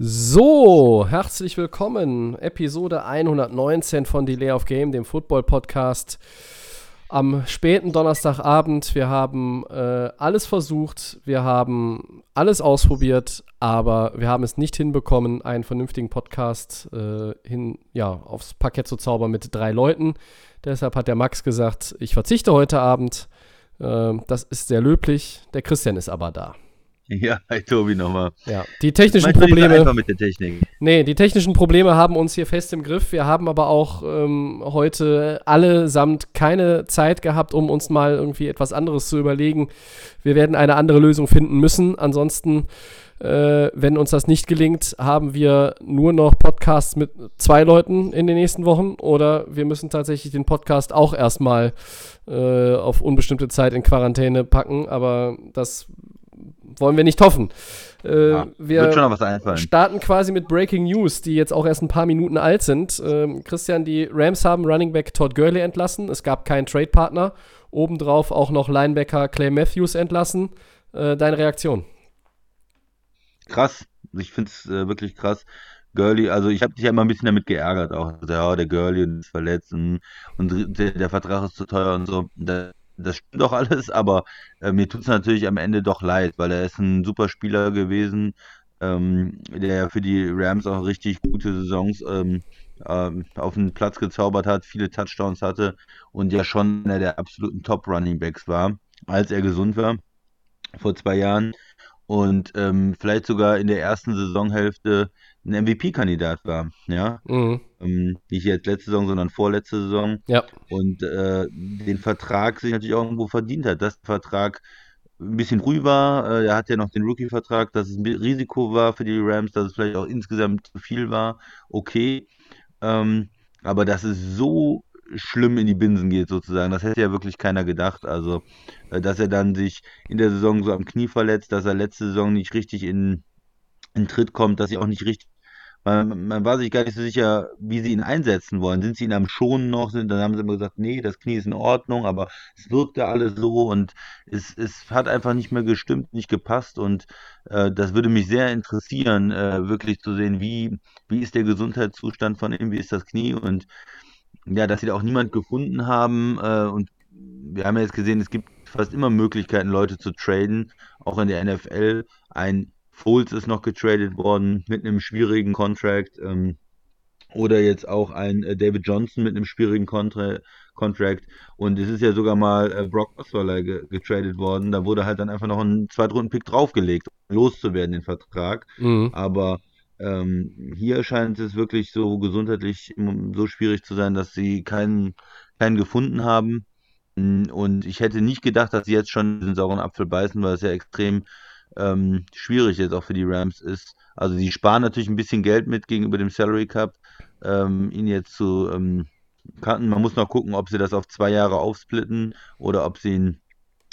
So, herzlich willkommen. Episode 119 von Delay of Game, dem Football-Podcast. Am späten Donnerstagabend. Wir haben äh, alles versucht, wir haben alles ausprobiert, aber wir haben es nicht hinbekommen, einen vernünftigen Podcast äh, hin, ja, aufs Parkett zu zaubern mit drei Leuten. Deshalb hat der Max gesagt, ich verzichte heute Abend. Äh, das ist sehr löblich. Der Christian ist aber da. Ja, hi Tobi nochmal. Ja, die technischen so Probleme. einfach mit der Technik. Nee, die technischen Probleme haben uns hier fest im Griff. Wir haben aber auch ähm, heute allesamt keine Zeit gehabt, um uns mal irgendwie etwas anderes zu überlegen. Wir werden eine andere Lösung finden müssen. Ansonsten, äh, wenn uns das nicht gelingt, haben wir nur noch Podcasts mit zwei Leuten in den nächsten Wochen oder wir müssen tatsächlich den Podcast auch erstmal äh, auf unbestimmte Zeit in Quarantäne packen. Aber das wollen wir nicht hoffen. Äh, Ja, wir wird schon noch was einfallen. starten quasi mit Breaking News, die jetzt auch erst ein paar Minuten alt sind. Ähm, Christian, die Rams haben Running Back Todd Gurley entlassen. Es gab keinen Trade-Partner. Obendrauf auch noch Linebacker Clay Matthews entlassen. Äh, deine Reaktion? Krass. Ich finde es äh, wirklich krass. Gurley, also ich habe dich ja immer ein bisschen damit geärgert auch. Also, Ja, der Gurley ist verletzt und, und der, der Vertrag ist zu teuer und so. Das, das stimmt doch alles, aber äh, mir tut es natürlich am Ende doch leid, weil er ist ein super Spieler gewesen, ähm, der für die Rams auch richtig gute Saisons ähm, ähm, auf den Platz gezaubert hat, viele Touchdowns hatte und ja schon einer der absoluten Top-Running-Backs war, als er gesund war vor zwei Jahren. Und ähm, vielleicht sogar in der ersten Saisonhälfte ein MVP-Kandidat war, ja, Mhm. ähm, nicht jetzt letzte Saison, sondern vorletzte Saison. Ja. und äh, den Vertrag sich natürlich auch irgendwo verdient hat, dass der Vertrag ein bisschen früh war, äh, er hat ja noch den Rookie-Vertrag, dass es ein Risiko war für die Rams, dass es vielleicht auch insgesamt zu viel war, okay, ähm, aber dass es so schlimm in die Binsen geht sozusagen, das hätte ja wirklich keiner gedacht, also äh, dass er dann sich in der Saison so am Knie verletzt, dass er letzte Saison nicht richtig in, in Tritt kommt, dass sie auch nicht richtig man, man war sich gar nicht so sicher, wie sie ihn einsetzen wollen. Sind sie ihn am Schonen noch? Sind, dann haben sie immer gesagt, nee, das Knie ist in Ordnung, aber es wirkte alles so und es, es hat einfach nicht mehr gestimmt, nicht gepasst und äh, das würde mich sehr interessieren, äh, wirklich zu sehen, wie, wie ist der Gesundheitszustand von ihm, wie ist das Knie und ja, dass sie da auch niemand gefunden haben äh, und wir haben ja jetzt gesehen, es gibt fast immer Möglichkeiten, Leute zu traden, auch in der NFL. Ein Foles ist noch getradet worden mit einem schwierigen Contract. Ähm, oder jetzt auch ein äh, David Johnson mit einem schwierigen Contra Contract. Und es ist ja sogar mal äh, Brock Osweiler ge getradet worden. Da wurde halt dann einfach noch ein Zweitrunden-Pick draufgelegt, um loszuwerden, den Vertrag. Mhm. Aber ähm, hier scheint es wirklich so gesundheitlich so schwierig zu sein, dass sie keinen, keinen gefunden haben. Mm, Und ich hätte nicht gedacht, dass sie jetzt schon diesen sauren Apfel beißen, weil es ja extrem ähm, schwierig jetzt auch für die Rams ist. Also sie sparen natürlich ein bisschen Geld mit gegenüber dem Salary Cap, ähm, ihn jetzt zu ähm, cutten. Man muss noch gucken, ob sie das auf zwei Jahre aufsplitten oder ob sie ihn,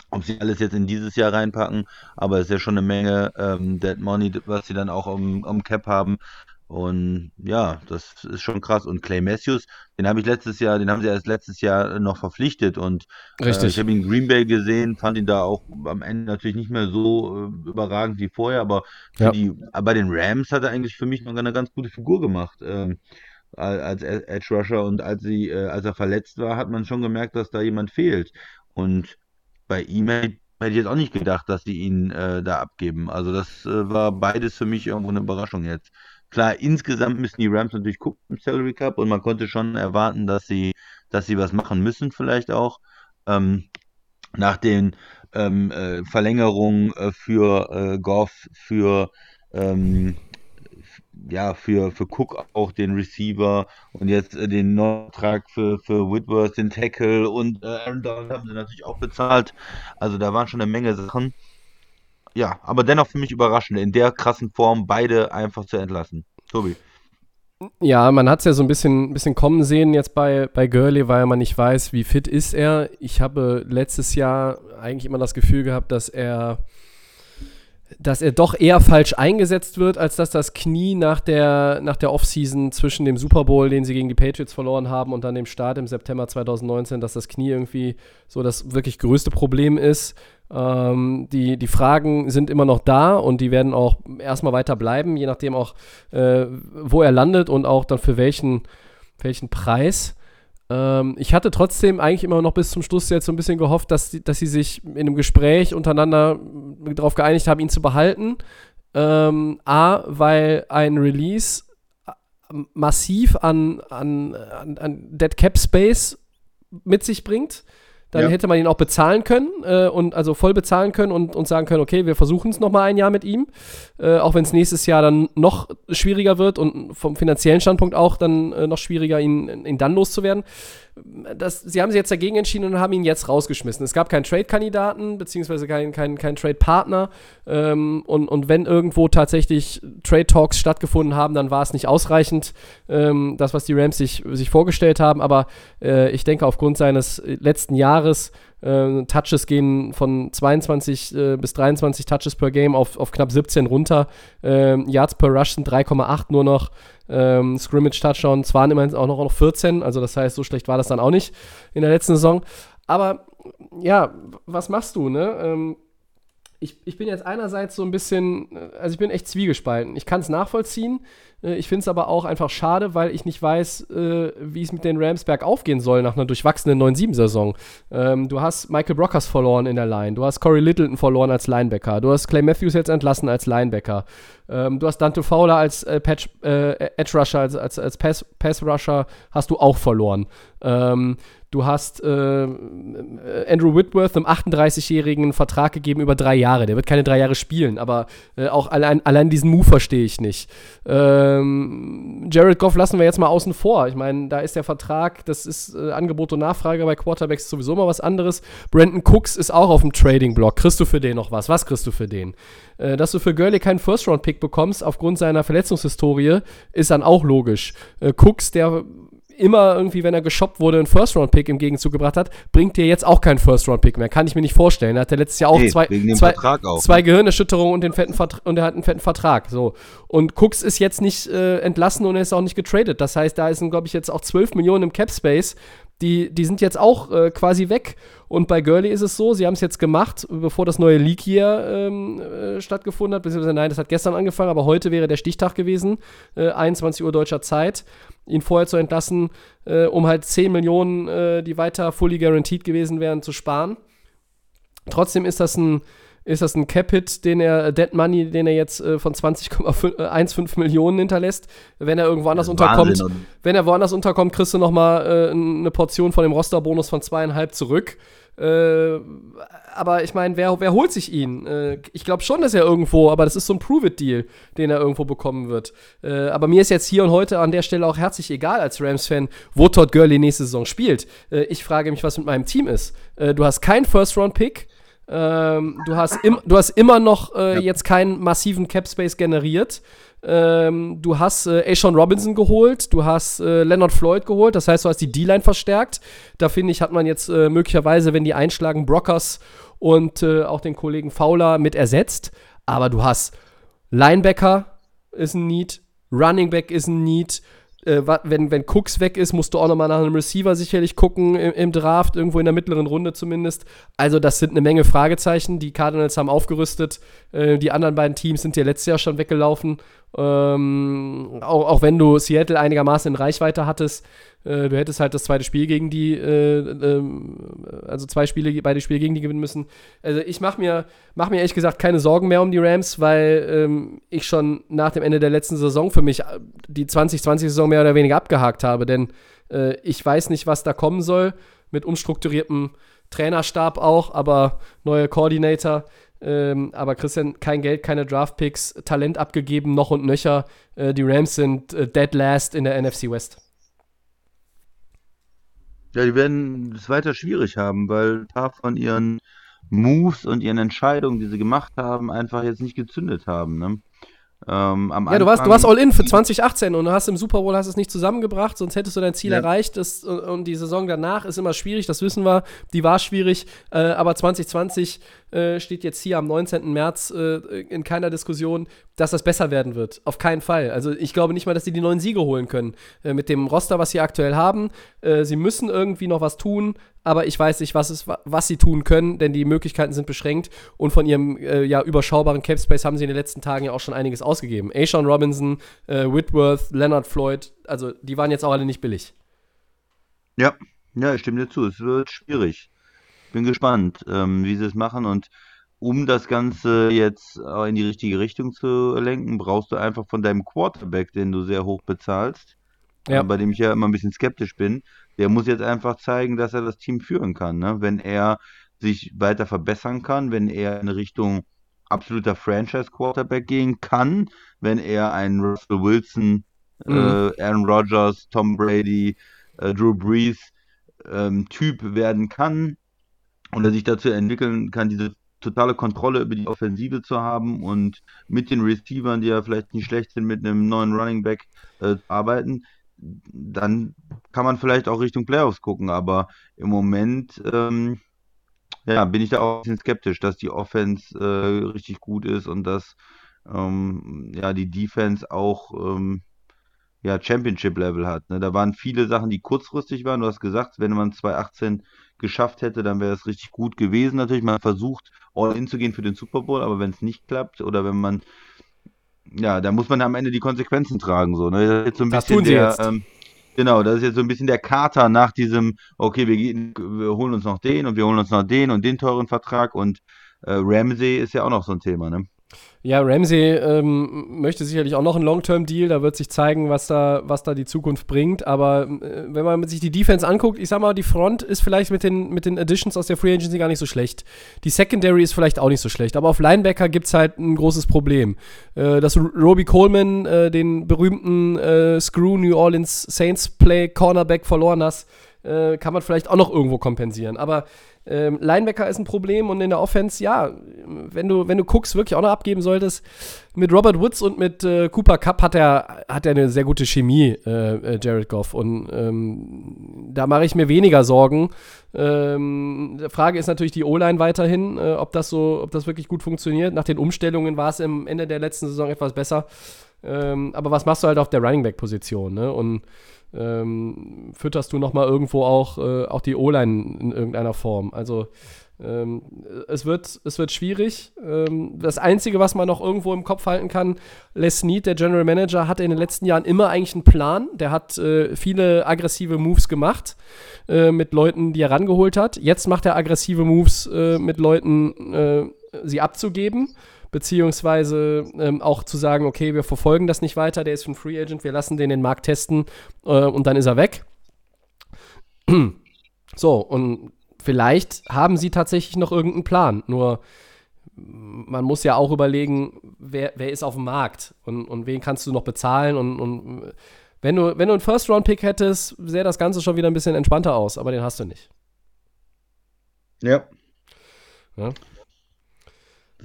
ob sie alles jetzt in dieses Jahr reinpacken. Aber es ist ja schon eine Menge ähm, Dead Money, was sie dann auch am, am Cap haben. Und ja, das ist schon krass. Und Clay Matthews, den habe ich letztes Jahr, den haben sie erst letztes Jahr noch verpflichtet und äh, Richtig. ich habe ihn in Green Bay gesehen, fand ihn da auch am Ende natürlich nicht mehr so äh, überragend wie vorher, aber Ja. die, bei den Rams hat er eigentlich für mich noch eine ganz gute Figur gemacht. Ähm, al- als Edge Rusher und als sie, äh, als er verletzt war, hat man schon gemerkt, dass da jemand fehlt. Und bei ihm hätte hätte ich jetzt auch nicht gedacht, dass sie ihn äh, da abgeben. Also das äh, war beides für mich irgendwo eine Überraschung jetzt. Klar, insgesamt müssen die Rams natürlich gucken im Salary Cup und man konnte schon erwarten, dass sie, dass sie was machen müssen, vielleicht auch. Ähm, nach den ähm, äh, Verlängerungen äh, für äh, Goff, für ähm, ja, für, für Cook auch den Receiver und jetzt äh, den Vertrag für, für Whitworth, den Tackle und äh, Aaron Donald haben sie natürlich auch bezahlt. Also da waren schon eine Menge Sachen. Ja, aber dennoch für mich überraschend, in der krassen Form beide einfach zu entlassen. Tobi. Ja, man hat es ja so ein bisschen, bisschen kommen sehen jetzt bei, bei Gurley, weil man nicht weiß, wie fit ist er. Ich habe letztes Jahr eigentlich immer das Gefühl gehabt, dass er, dass er doch eher falsch eingesetzt wird, als dass das Knie nach der, nach der Offseason zwischen dem Super Bowl, den sie gegen die Patriots verloren haben, und dann dem Start im September 2019, dass das Knie irgendwie so das wirklich größte Problem ist. Ähm, die, die Fragen sind immer noch da und die werden auch erstmal weiter bleiben, je nachdem auch, äh, wo er landet und auch dann für welchen, welchen Preis. Ähm, ich hatte trotzdem eigentlich immer noch bis zum Schluss jetzt so ein bisschen gehofft, dass, die, dass sie sich in einem Gespräch untereinander darauf geeinigt haben, ihn zu behalten. Ähm, A, weil ein Release massiv an, an, an, an Dead Cap Space mit sich bringt dann ja. hätte man ihn auch bezahlen können äh, und also voll bezahlen können und, und sagen können, okay, wir versuchen es nochmal ein Jahr mit ihm, äh, auch wenn es nächstes Jahr dann noch schwieriger wird und vom finanziellen Standpunkt auch dann äh, noch schwieriger, ihn, ihn dann loszuwerden das, sie haben sich jetzt dagegen entschieden und haben ihn jetzt rausgeschmissen. Es gab keinen Trade-Kandidaten, beziehungsweise keinen kein, kein Trade-Partner. Ähm, und, und wenn irgendwo tatsächlich Trade-Talks stattgefunden haben, dann war es nicht ausreichend, ähm, das, was die Rams sich, sich vorgestellt haben. Aber äh, ich denke, aufgrund seines letzten Jahres äh, Touches gehen von 22 äh, bis 23 Touches per Game auf, auf knapp 17 runter. Äh, Yards per Rush sind 3,8 nur noch. Ähm, Scrimmage-Touchdowns waren immerhin auch noch, noch 14, also das heißt, so schlecht war das dann auch nicht in der letzten Saison. Aber ja, was machst du, ne? Ähm, ich, ich bin jetzt einerseits so ein bisschen, äh, also ich bin echt zwiegespalten. Ich kann es nachvollziehen. Äh, ich finde es aber auch einfach schade, weil ich nicht weiß, äh, wie es mit den Rams bergauf gehen soll nach einer durchwachsenen 9-7-Saison. Ähm, du hast Michael Brockers verloren in der Line. Du hast Corey Littleton verloren als Linebacker. Du hast Clay Matthews jetzt entlassen als Linebacker. Ähm, du hast Dante Fowler als Patch, äh, Edge Rusher, als, als, als Pass, Pass Rusher hast du auch verloren. Du hast äh, Andrew Whitworth, einem 38-jährigen, Vertrag gegeben über drei Jahre. Der wird keine drei Jahre spielen, aber äh, auch allein, allein diesen Move verstehe ich nicht. Ähm, Jared Goff lassen wir jetzt mal außen vor. Ich meine, da ist der Vertrag, das ist äh, Angebot und Nachfrage bei Quarterbacks sowieso mal was anderes. Brandon Cooks ist auch auf dem Trading-Block. Kriegst du für den noch was? Was kriegst du für den? Äh, dass du für Gurley keinen First-Round-Pick bekommst aufgrund seiner Verletzungshistorie, ist dann auch logisch. Äh, Cooks, der immer irgendwie, wenn er geshoppt wurde, einen First-Round-Pick im Gegenzug gebracht hat, bringt dir jetzt auch keinen First-Round-Pick mehr. Kann ich mir nicht vorstellen. Er hatte letztes Jahr auch nee, zwei, zwei, auch, zwei ne? Gehirnerschütterungen und, den fetten und er hat einen fetten Vertrag. So. Und Cooks ist jetzt nicht äh, entlassen und er ist auch nicht getradet. Das heißt, da sind, glaube ich, jetzt auch 12 Millionen im Cap-Space. Die, die sind jetzt auch äh, quasi weg. Und bei Gurley ist es so, sie haben es jetzt gemacht, bevor das neue League hier ähm, äh, stattgefunden hat. Beziehungsweise nein, das hat gestern angefangen, aber heute wäre der Stichtag gewesen, äh, 21 Uhr deutscher Zeit ihn vorher zu entlassen, äh, um halt 10 Millionen, äh, die weiter fully guaranteed gewesen wären, zu sparen. Trotzdem ist das ein, ist das ein Cap-Hit, den er, Dead Money, den er jetzt äh, von 20,15 äh, Millionen hinterlässt. Wenn er irgendwo anders unterkommt, wenn er woanders unterkommt, kriegst du nochmal äh, eine Portion von dem Rosterbonus von zweieinhalb zurück. Äh, aber ich meine, wer, wer holt sich ihn? Äh, ich glaube schon, dass er irgendwo, aber das ist so ein Prove-It-Deal, den er irgendwo bekommen wird. Äh, aber mir ist jetzt hier und heute an der Stelle auch herzlich egal als Rams-Fan, wo Todd Gurley nächste Saison spielt. Äh, ich frage mich, was mit meinem Team ist. Äh, du hast keinen First-Round-Pick. Ähm, du, hast du hast immer noch äh, ja. jetzt keinen massiven Cap-Space generiert. Ähm, du hast äh, Ashawn Robinson geholt, du hast äh, Leonard Floyd geholt, das heißt, du hast die D-Line verstärkt. Da finde ich, hat man jetzt äh, möglicherweise, wenn die einschlagen, Brockers und äh, auch den Kollegen Fowler mit ersetzt. Aber du hast Linebacker ist ein Need, Running Back ist ein Need, äh, wenn, wenn Cooks weg ist, musst du auch nochmal nach einem Receiver sicherlich gucken im, im, Draft, irgendwo in der mittleren Runde zumindest. Also, das sind eine Menge Fragezeichen. Die Cardinals haben aufgerüstet. Äh, die anderen beiden Teams sind ja letztes Jahr schon weggelaufen. Ähm, auch, auch wenn du Seattle einigermaßen in Reichweite hattest, äh, du hättest halt das zweite Spiel gegen die, äh, äh, also zwei Spiele, beide Spiele gegen die gewinnen müssen. Also ich mache mir, mach mir ehrlich gesagt keine Sorgen mehr um die Rams, weil ähm, ich schon nach dem Ende der letzten Saison für mich äh, die 2020-Saison mehr oder weniger abgehakt habe, denn äh, ich weiß nicht, was da kommen soll mit umstrukturiertem Trainerstab auch, aber neue Koordinator. Ähm, aber Christian, kein Geld, keine Draftpicks, Talent abgegeben, noch und nöcher. Äh, die Rams sind äh, dead last in der NFC West. Ja, die werden es weiter schwierig haben, weil ein paar von ihren Moves und ihren Entscheidungen, die sie gemacht haben, einfach jetzt nicht gezündet haben. Ne? Ähm, ja, du warst, du warst all in für 2018 und du hast im Super Bowl hast es nicht zusammengebracht, sonst hättest du dein Ziel ja. erreicht. Das, und die Saison danach ist immer schwierig, das wissen wir. Die war schwierig, äh, aber 2020 äh, steht jetzt hier am 19. März äh, in keiner Diskussion, dass das besser werden wird. Auf keinen Fall. Also ich glaube nicht mal, dass sie die neuen Siege holen können. Äh, mit dem Roster, was sie aktuell haben. Äh, sie müssen irgendwie noch was tun, aber ich weiß nicht, was, es, was sie tun können, denn die Möglichkeiten sind beschränkt und von ihrem äh, ja, überschaubaren Cap Space haben sie in den letzten Tagen ja auch schon einiges ausgegeben. Ashawn Robinson, Whitworth, Leonard Floyd, also die waren jetzt auch alle nicht billig. Ja, ja, ich stimme dir zu. Es wird schwierig. Bin gespannt, ähm, wie sie es machen und um das Ganze jetzt in die richtige Richtung zu lenken, brauchst du einfach von deinem Quarterback, den du sehr hoch bezahlst, ja. äh, bei dem ich ja immer ein bisschen skeptisch bin, der muss jetzt einfach zeigen, dass er das Team führen kann. Ne? Wenn er sich weiter verbessern kann, wenn er in Richtung absoluter Franchise-Quarterback gehen kann, wenn er einen Russell Wilson, mhm. äh, Aaron Rodgers, Tom Brady, äh, Drew Brees ähm, Typ werden kann und er sich dazu entwickeln kann, diese totale Kontrolle über die Offensive zu haben und mit den Receivern, die ja vielleicht nicht schlecht sind, mit einem neuen Running Back äh, arbeiten, dann kann man vielleicht auch Richtung Playoffs gucken, aber im Moment ähm, ja, bin ich da auch ein bisschen skeptisch, dass die Offense äh, richtig gut ist und dass ähm, ja, die Defense auch ähm, ja, Championship-Level hat. Ne? Da waren viele Sachen, die kurzfristig waren. Du hast gesagt, wenn man 2018 geschafft hätte, dann wäre es richtig gut gewesen. Natürlich, man versucht, all in zu gehen für den Super Bowl, aber wenn es nicht klappt oder wenn man ja, da muss man am Ende die Konsequenzen tragen. So, ne? Das, ist jetzt so ein das bisschen tun sie der, jetzt. Ähm, genau, das ist jetzt so ein bisschen der Kater nach diesem, okay, wir, gehen, wir holen uns noch den und wir holen uns noch den und den teuren Vertrag und äh, Ramsey ist ja auch noch so ein Thema, ne? Ja, Ramsey ähm, möchte sicherlich auch noch einen Long-Term-Deal. Da wird sich zeigen, was da, was da die Zukunft bringt. Aber äh, wenn man sich die Defense anguckt, ich sag mal, die Front ist vielleicht mit den, mit den Additions aus der Free Agency gar nicht so schlecht. Die Secondary ist vielleicht auch nicht so schlecht. Aber auf Linebacker gibt es halt ein großes Problem. Äh, dass Roby Coleman äh, den berühmten äh, Screw New Orleans Saints Play Cornerback verloren hast, äh, kann man vielleicht auch noch irgendwo kompensieren. Aber ähm, Linebacker ist ein Problem und in der Offense, ja, wenn du, wenn du Cooks wirklich auch noch abgeben solltest, mit Robert Woods und mit äh, Cooper Cup hat er, hat er eine sehr gute Chemie, äh, äh Jared Goff. Und ähm, da mache ich mir weniger Sorgen. Ähm, die Frage ist natürlich die O-Line weiterhin, äh, ob das so, ob das wirklich gut funktioniert. Nach den Umstellungen war es im Ende der letzten Saison etwas besser. Ähm, aber was machst du halt auf der Running Back-Position? Ne? Und ähm, fütterst du nochmal irgendwo auch, äh, auch die O-Line in irgendeiner Form. Also ähm, es, wird, es wird schwierig. Ähm, das Einzige, was man noch irgendwo im Kopf halten kann, Les Snead, der General Manager, hatte in den letzten Jahren immer eigentlich einen Plan. Der hat äh, viele aggressive Moves gemacht äh, mit Leuten, die er rangeholt hat. Jetzt macht er aggressive Moves äh, mit Leuten, äh, sie abzugeben beziehungsweise ähm, auch zu sagen, okay, wir verfolgen das nicht weiter, der ist ein Free Agent, wir lassen den den Markt testen äh, und dann ist er weg. so, und vielleicht haben sie tatsächlich noch irgendeinen Plan, nur man muss ja auch überlegen, wer, wer ist auf dem Markt und, und wen kannst du noch bezahlen und, und wenn du, wenn du einen First-Round-Pick hättest, sähe das Ganze schon wieder ein bisschen entspannter aus, aber den hast du nicht. Ja. ja.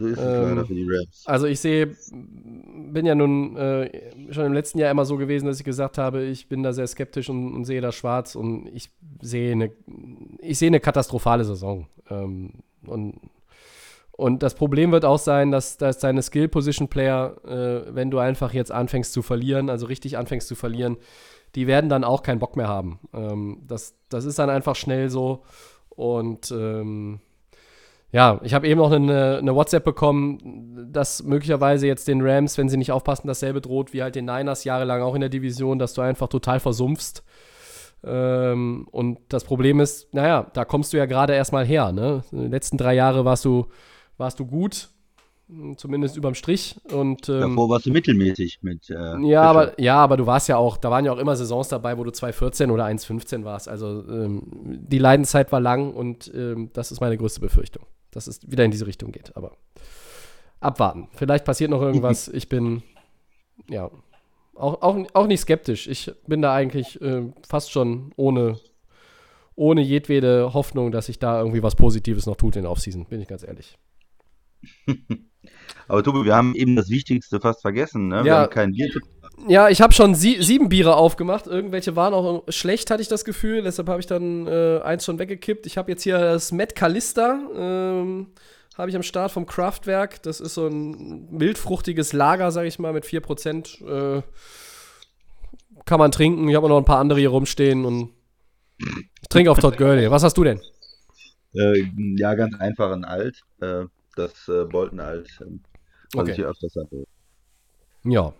So ist es ähm, leider für die Rams. Also ich sehe, bin ja nun äh, schon im letzten Jahr immer so gewesen, dass ich gesagt habe, ich bin da sehr skeptisch und, und sehe da schwarz und ich sehe eine, ich sehe eine katastrophale Saison. Ähm, und, und das Problem wird auch sein, dass, dass deine Skill-Position-Player, äh, wenn du einfach jetzt anfängst zu verlieren, also richtig anfängst zu verlieren, die werden dann auch keinen Bock mehr haben. Ähm, das, das ist dann einfach schnell so und ähm, ja, ich habe eben noch eine, eine, WhatsApp bekommen, dass möglicherweise jetzt den Rams, wenn sie nicht aufpassen, dasselbe droht wie halt den Niners jahrelang auch in der Division, dass du einfach total versumpfst. Ähm, und das Problem ist, naja, da kommst du ja gerade erstmal her. Ne? In den letzten drei Jahre warst du, warst du gut, zumindest überm Strich. Und, ähm, Davor warst du mittelmäßig mit. Äh, ja, aber, ja, aber du warst ja auch, da waren ja auch immer Saisons dabei, wo du 2,14 oder 1,15 warst. Also ähm, die Leidenszeit war lang und ähm, das ist meine größte Befürchtung dass es wieder in diese Richtung geht. Aber abwarten. Vielleicht passiert noch irgendwas. Ich bin, ja, auch, auch, auch nicht skeptisch. Ich bin da eigentlich äh, fast schon ohne, ohne jedwede Hoffnung, dass sich da irgendwie was Positives noch tut in der Offseason, bin ich ganz ehrlich. Aber Tobi, wir haben eben das Wichtigste fast vergessen. Ne? Wir ja, haben kein Bier. Ja, ich habe schon sie sieben Biere aufgemacht. Irgendwelche waren auch schlecht, hatte ich das Gefühl. Deshalb habe ich dann äh, eins schon weggekippt. Ich habe jetzt hier das Matt Callista ähm, habe ich am Start vom Kraftwerk. Das ist so ein mildfruchtiges Lager, sage ich mal, mit 4%. Äh, kann man trinken. Ich habe noch ein paar andere hier rumstehen und ich trinke auf Todd Gurley. Was hast du denn? Äh, ja, ganz einfach ein Alt. Äh, das äh, Bolton Alt, ähm, was Okay. ich hier öfters hatte. Ja.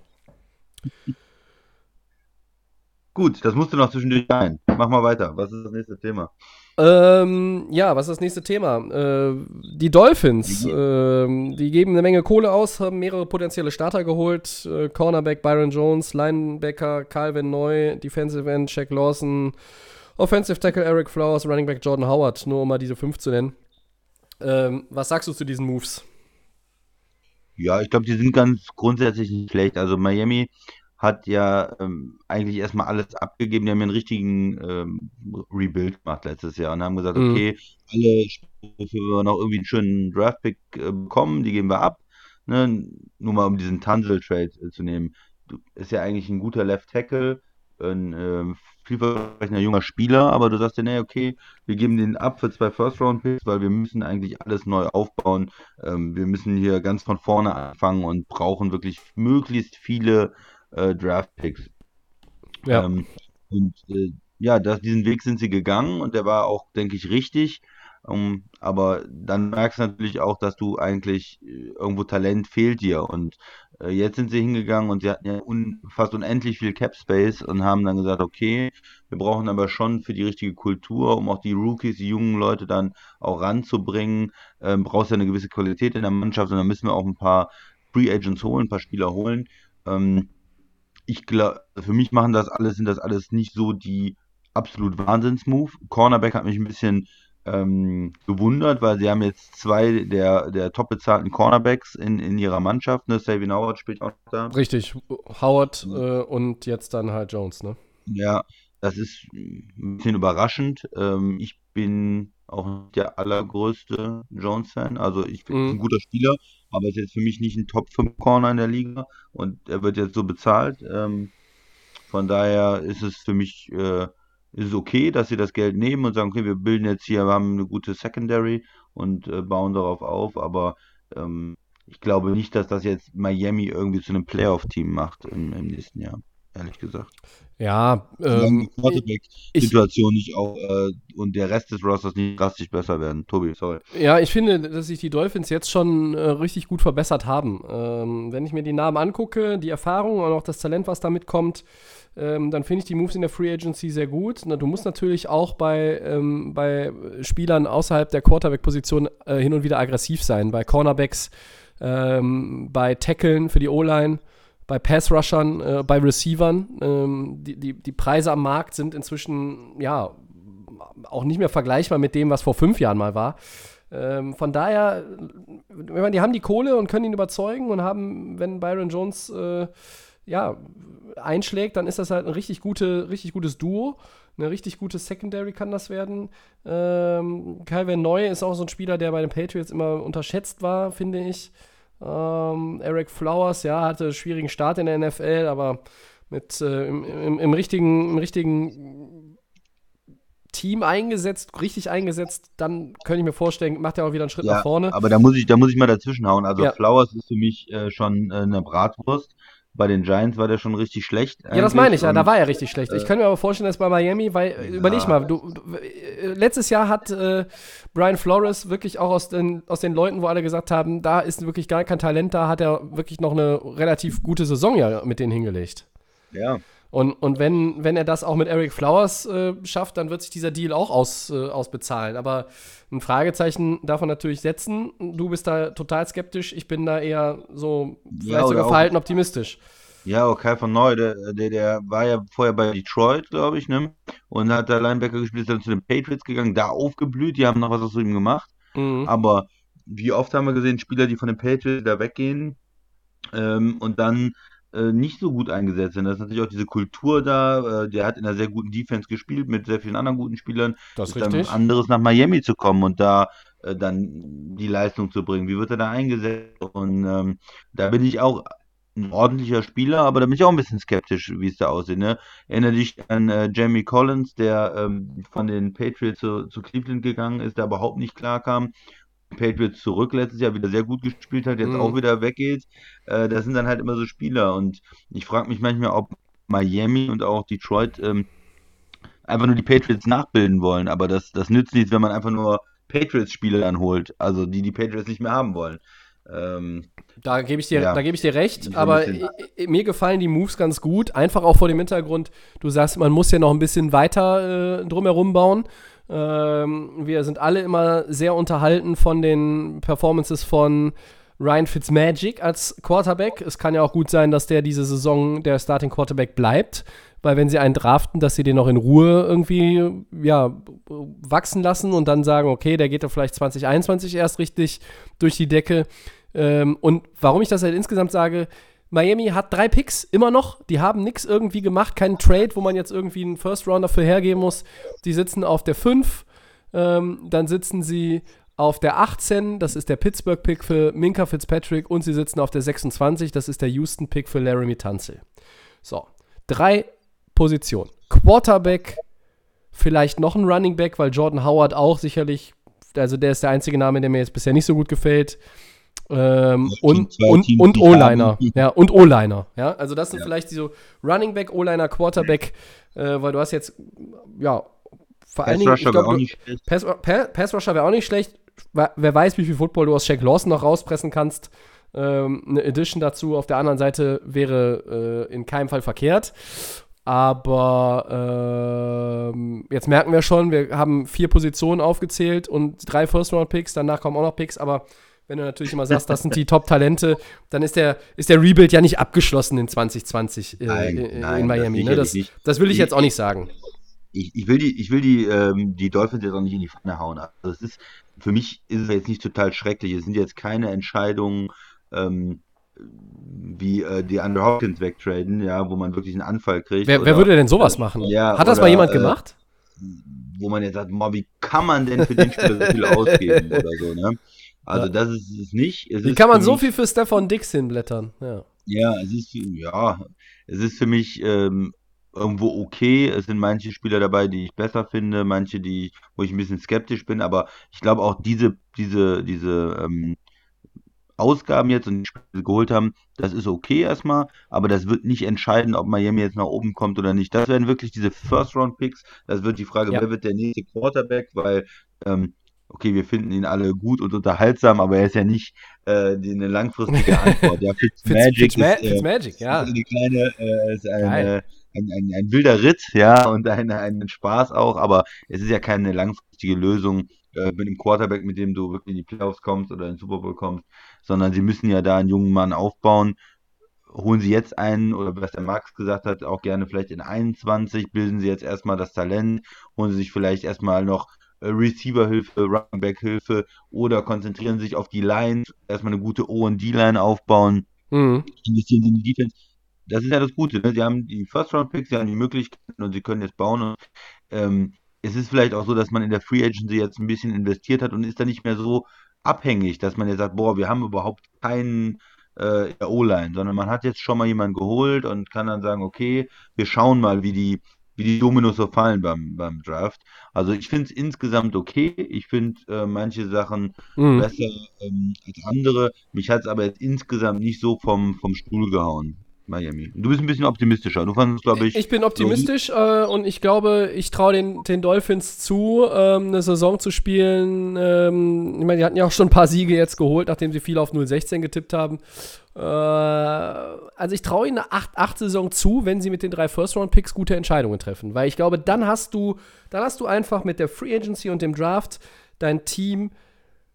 Gut, das musste noch zwischendurch sein. Mach mal weiter. Was ist das nächste Thema? Ähm, ja, was ist das nächste Thema? Äh, die Dolphins, ähm, die geben eine Menge Kohle aus, haben mehrere potenzielle Starter geholt. Äh, Cornerback Byron Jones, Linebacker Calvin Neu, Defensive End Shaq Lawson, Offensive Tackle Eric Flowers, Running Back Jordan Howard, nur um mal diese fünf zu nennen. Ähm, was sagst du zu diesen Moves? Ja, ich glaube, die sind ganz grundsätzlich nicht schlecht. Also Miami hat ja ähm, eigentlich erstmal alles abgegeben. Die haben ja einen richtigen ähm, Rebuild gemacht letztes Jahr und haben gesagt, Mhm. okay, alle Spiele, wir noch irgendwie einen schönen Draftpick äh, bekommen, die geben wir ab. Ne? Nur mal um diesen Tunsil-Trade äh, zu nehmen. Du, ist ja eigentlich ein guter Left Tackle, ein ähm, vielversprechender junger Spieler, aber du sagst dir, nee, okay, wir geben den ab für zwei First-Round-Picks, weil wir müssen eigentlich alles neu aufbauen. Ähm, wir müssen hier ganz von vorne anfangen und brauchen wirklich möglichst viele äh, Draft-Picks. Ja. Ähm, und äh, ja, das, diesen Weg sind sie gegangen und der war auch, denke ich, richtig. Ähm, aber dann merkst du natürlich auch, dass du eigentlich äh, irgendwo Talent fehlt dir. Und jetzt sind sie hingegangen und sie hatten ja un fast unendlich viel Cap Space und haben dann gesagt, okay, wir brauchen aber schon für die richtige Kultur, um auch die Rookies, die jungen Leute dann auch ranzubringen, ähm, brauchst du eine gewisse Qualität in der Mannschaft und dann müssen wir auch ein paar Free Agents holen, ein paar Spieler holen. Ähm, ich glaube, für mich machen das alles, sind das alles nicht so die absolut Wahnsinns-Move. Cornerback hat mich ein bisschen ähm, gewundert, weil sie haben jetzt zwei der, der top bezahlten Cornerbacks in, in ihrer Mannschaft. Ne? Savin Howard spielt auch da. Richtig, Howard äh, und jetzt dann halt Jones, ne? Ja, das ist ein bisschen überraschend. Ähm, ich bin auch nicht der allergrößte Jones-Fan. Also ich er ist ein Mhm. guter Spieler, aber ist jetzt für mich nicht ein Top-5-Corner in der Liga und er wird jetzt so bezahlt. Ähm, von daher ist es für mich äh, ist es okay, dass sie das Geld nehmen und sagen, okay, wir bilden jetzt hier, wir haben eine gute Secondary und äh, bauen darauf auf, aber ähm, ich glaube nicht, dass das jetzt Miami irgendwie zu einem Playoff-Team macht im, im nächsten Jahr, ehrlich gesagt. Ja, Solange ähm, die Quarterback-Situation nicht auch äh, und der Rest des Rosters nicht drastisch besser werden. Tobi, sorry. Ja, ich finde, dass sich die Dolphins jetzt schon äh, richtig gut verbessert haben. Ähm, wenn ich mir die Namen angucke, die Erfahrung und auch das Talent, was damit kommt, ähm, dann finde ich die Moves in der Free Agency sehr gut. Na, du musst natürlich auch bei, ähm, bei Spielern außerhalb der Quarterback-Position äh, hin und wieder aggressiv sein. Bei Cornerbacks, ähm, bei Tackeln für die O-Line, bei Pass-Rushern, äh, bei Receivern. Ähm, die, die, die Preise am Markt sind inzwischen, ja, auch nicht mehr vergleichbar mit dem, was vor fünf Jahren mal war. Ähm, von daher, ich meine, die haben die Kohle und können ihn überzeugen und haben, wenn Byron Jones äh, ja, einschlägt, dann ist das halt ein richtig, gute, richtig gutes Duo. Eine richtig gute Secondary kann das werden. Ähm, Calvin Neu ist auch so ein Spieler, der bei den Patriots immer unterschätzt war, finde ich. Ähm, Eric Flowers, ja, hatte einen schwierigen Start in der NFL, aber mit äh, im, im, im richtigen, im richtigen Team eingesetzt, richtig eingesetzt, dann könnte ich mir vorstellen, macht er auch wieder einen Schritt nach vorne. aber da muss ich, da muss ich mal dazwischenhauen. Also Ja. Flowers ist für mich äh, schon äh, eine Bratwurst. Bei den Giants war der schon richtig schlecht. Ja, das meine ich, ja, da war er richtig schlecht. Ich äh, kann mir aber vorstellen, dass bei Miami, weil, äh, Ja. überleg mal, du, du, äh, letztes Jahr hat äh, Brian Flores wirklich auch aus den, aus den Leuten, wo alle gesagt haben, da ist wirklich gar kein Talent da, hat er wirklich noch eine relativ gute Saison ja mit denen hingelegt. Ja, Und, und wenn, wenn er das auch mit Eric Flowers äh, schafft, dann wird sich dieser Deal auch aus, äh, ausbezahlen. Aber ein Fragezeichen darf man natürlich setzen. Du bist da total skeptisch, ich bin da eher so vielleicht oder sogar auch- verhalten optimistisch. ja, Kai von Neu, der, der, der war ja vorher bei Detroit, glaube ich, ne? Und hat da Linebacker gespielt, ist dann zu den Patriots gegangen, da aufgeblüht, die haben noch was aus ihm gemacht. Mhm. Aber wie oft haben wir gesehen, Spieler, die von den Patriots da weggehen ähm, und dann äh, nicht so gut eingesetzt sind. Das ist natürlich auch diese Kultur da. Äh, der hat in einer sehr guten Defense gespielt mit sehr vielen anderen guten Spielern. Das ist dann richtig. was anderes nach Miami zu kommen und da äh, dann die Leistung zu bringen. Wie wird er da eingesetzt? Und ähm, da bin ich auch ein ordentlicher Spieler, aber da bin ich auch ein bisschen skeptisch, wie es da aussieht. Ne? Erinnere dich an äh, Jamie Collins, der ähm, von den Patriots zu, zu Cleveland gegangen ist, der überhaupt nicht klar kam. Patriots zurück, letztes Jahr wieder sehr gut gespielt hat, jetzt mhm. auch wieder weggeht. Äh, das sind dann halt immer so Spieler. Und ich frage mich manchmal, ob Miami und auch Detroit ähm, einfach nur die Patriots nachbilden wollen. Aber das, das nützt nichts, wenn man einfach nur Patriots-Spieler anholt, also die die Patriots nicht mehr haben wollen. Ähm, da gebe ich, dir, ja, geb ich dir recht, aber mir gefallen die Moves ganz gut. Einfach auch vor dem Hintergrund, du sagst, man muss ja noch ein bisschen weiter äh, drumherum bauen. Ähm, wir sind alle immer sehr unterhalten von den Performances von Ryan Fitzmagic als Quarterback. Es kann ja auch gut sein, dass der diese Saison der Starting Quarterback bleibt, weil wenn sie einen draften, dass sie den noch in Ruhe irgendwie ja, wachsen lassen und dann sagen, okay, der geht doch vielleicht 2021 erst richtig durch die Decke. Ähm, und warum ich das halt insgesamt sage, Miami hat drei Picks immer noch. Die haben nichts irgendwie gemacht, keinen Trade, wo man jetzt irgendwie einen First Rounder für hergeben muss. Die sitzen auf der 5. Ähm, dann sitzen sie auf der 18, das ist der Pittsburgh-Pick für Minka Fitzpatrick. Und sie sitzen auf der 26, das ist der Houston-Pick für Laramie Tunsil. So, drei Positionen. Quarterback, vielleicht noch ein Running Back, weil Jordan Howard auch sicherlich, also der ist der einzige Name, der mir jetzt bisher nicht so gut gefällt. Ähm, und und, und O-Liner. Ja, und O-Liner. Ja, also das sind ja. vielleicht die so Running Back, O-Liner, Quarterback, äh, weil du hast jetzt, ja, vor allen Dingen. Rusher wäre auch nicht schlecht. Pass, Pass Rusher wäre auch nicht schlecht. Wer weiß, wie viel Football du aus Shaq Lawson noch rauspressen kannst. Ähm, eine Edition dazu auf der anderen Seite wäre äh, in keinem Fall verkehrt. Aber ähm, jetzt merken wir schon, wir haben vier Positionen aufgezählt und drei First-Round-Picks, danach kommen auch noch Picks, aber wenn du natürlich immer sagst, das sind die Top-Talente, dann ist der, ist der Rebuild ja nicht abgeschlossen in 2020 äh, nein, in, nein, in Miami. Das, ne? das, das, will ich jetzt auch nicht sagen. Ich, ich will die, ich will die, ähm, die Dolphins jetzt auch nicht in die Pfanne hauen. Also es ist, für mich ist es jetzt nicht total schrecklich. Es sind jetzt keine Entscheidungen, ähm, wie äh, die Andrew Hopkins wegtraden, ja, wo man wirklich einen Anfall kriegt. Wer, oder, wer würde denn sowas machen? Ja, Hat das oder, mal jemand äh, gemacht? Wo man jetzt sagt, wie kann man denn für den Spieler so viel ausgeben oder so, ne? Also ja. das ist es nicht. Es Wie kann man so viel für Stefan Dix hinblättern? Ja. Ja, es ist ja, es ist für mich ähm, irgendwo okay. Es sind manche Spieler dabei, die ich besser finde, manche, die, wo ich ein bisschen skeptisch bin, aber ich glaube auch diese, diese, diese ähm, Ausgaben jetzt und die Spiele geholt haben, das ist okay erstmal, aber das wird nicht entscheiden, ob Miami jetzt nach oben kommt oder nicht. Das werden wirklich diese First-Round-Picks. Das wird die Frage, ja. wer wird der nächste Quarterback, weil ähm, okay, wir finden ihn alle gut und unterhaltsam, aber er ist ja nicht äh, eine langfristige Antwort. Ja, Fitzmagic Fitz, Fitz, ist, äh, Magic, ja. ist eine kleine, äh, ist eine, ein, ein, ein, wilder Ritt, ja, und ein, ein Spaß auch, aber es ist ja keine langfristige Lösung äh, mit dem Quarterback, mit dem du wirklich in die Playoffs kommst oder in den Super Bowl kommst, sondern sie müssen ja da einen jungen Mann aufbauen. Holen sie jetzt einen, oder was der Max gesagt hat, auch gerne vielleicht in 21, bilden sie jetzt erstmal das Talent, holen sie sich vielleicht erstmal noch Receiver-Hilfe, Running-Back-Hilfe oder konzentrieren sich auf die Line, erstmal eine gute O&D-Line aufbauen, mhm. investieren in die Defense. Das ist ja das Gute. Ne? Sie haben die First-Round-Picks, sie haben die Möglichkeiten und sie können jetzt bauen. Und, ähm, es ist vielleicht auch so, dass man in der Free Agency jetzt ein bisschen investiert hat und ist da nicht mehr so abhängig, dass man jetzt sagt, boah, wir haben überhaupt keinen äh, O-Line, sondern man hat jetzt schon mal jemanden geholt und kann dann sagen, okay, wir schauen mal, wie die wie die Dominos so fallen beim, beim Draft. Also ich finde es insgesamt okay. Ich finde äh, manche Sachen mhm. besser ähm, als andere. Mich hat es aber jetzt insgesamt nicht so vom, vom Stuhl gehauen. Miami. Du bist ein bisschen optimistischer. Du fandest, glaube ich. Ich bin optimistisch äh, und ich glaube, ich traue den, den Dolphins zu, ähm, eine Saison zu spielen. Ähm, ich meine, die hatten ja auch schon ein paar Siege jetzt geholt, nachdem sie viel auf 0-16 getippt haben. Äh, also ich traue ihnen eine 8-8-Saison zu, wenn sie mit den drei First-Round-Picks gute Entscheidungen treffen. Weil ich glaube, dann hast du, dann hast du einfach mit der Free Agency und dem Draft dein Team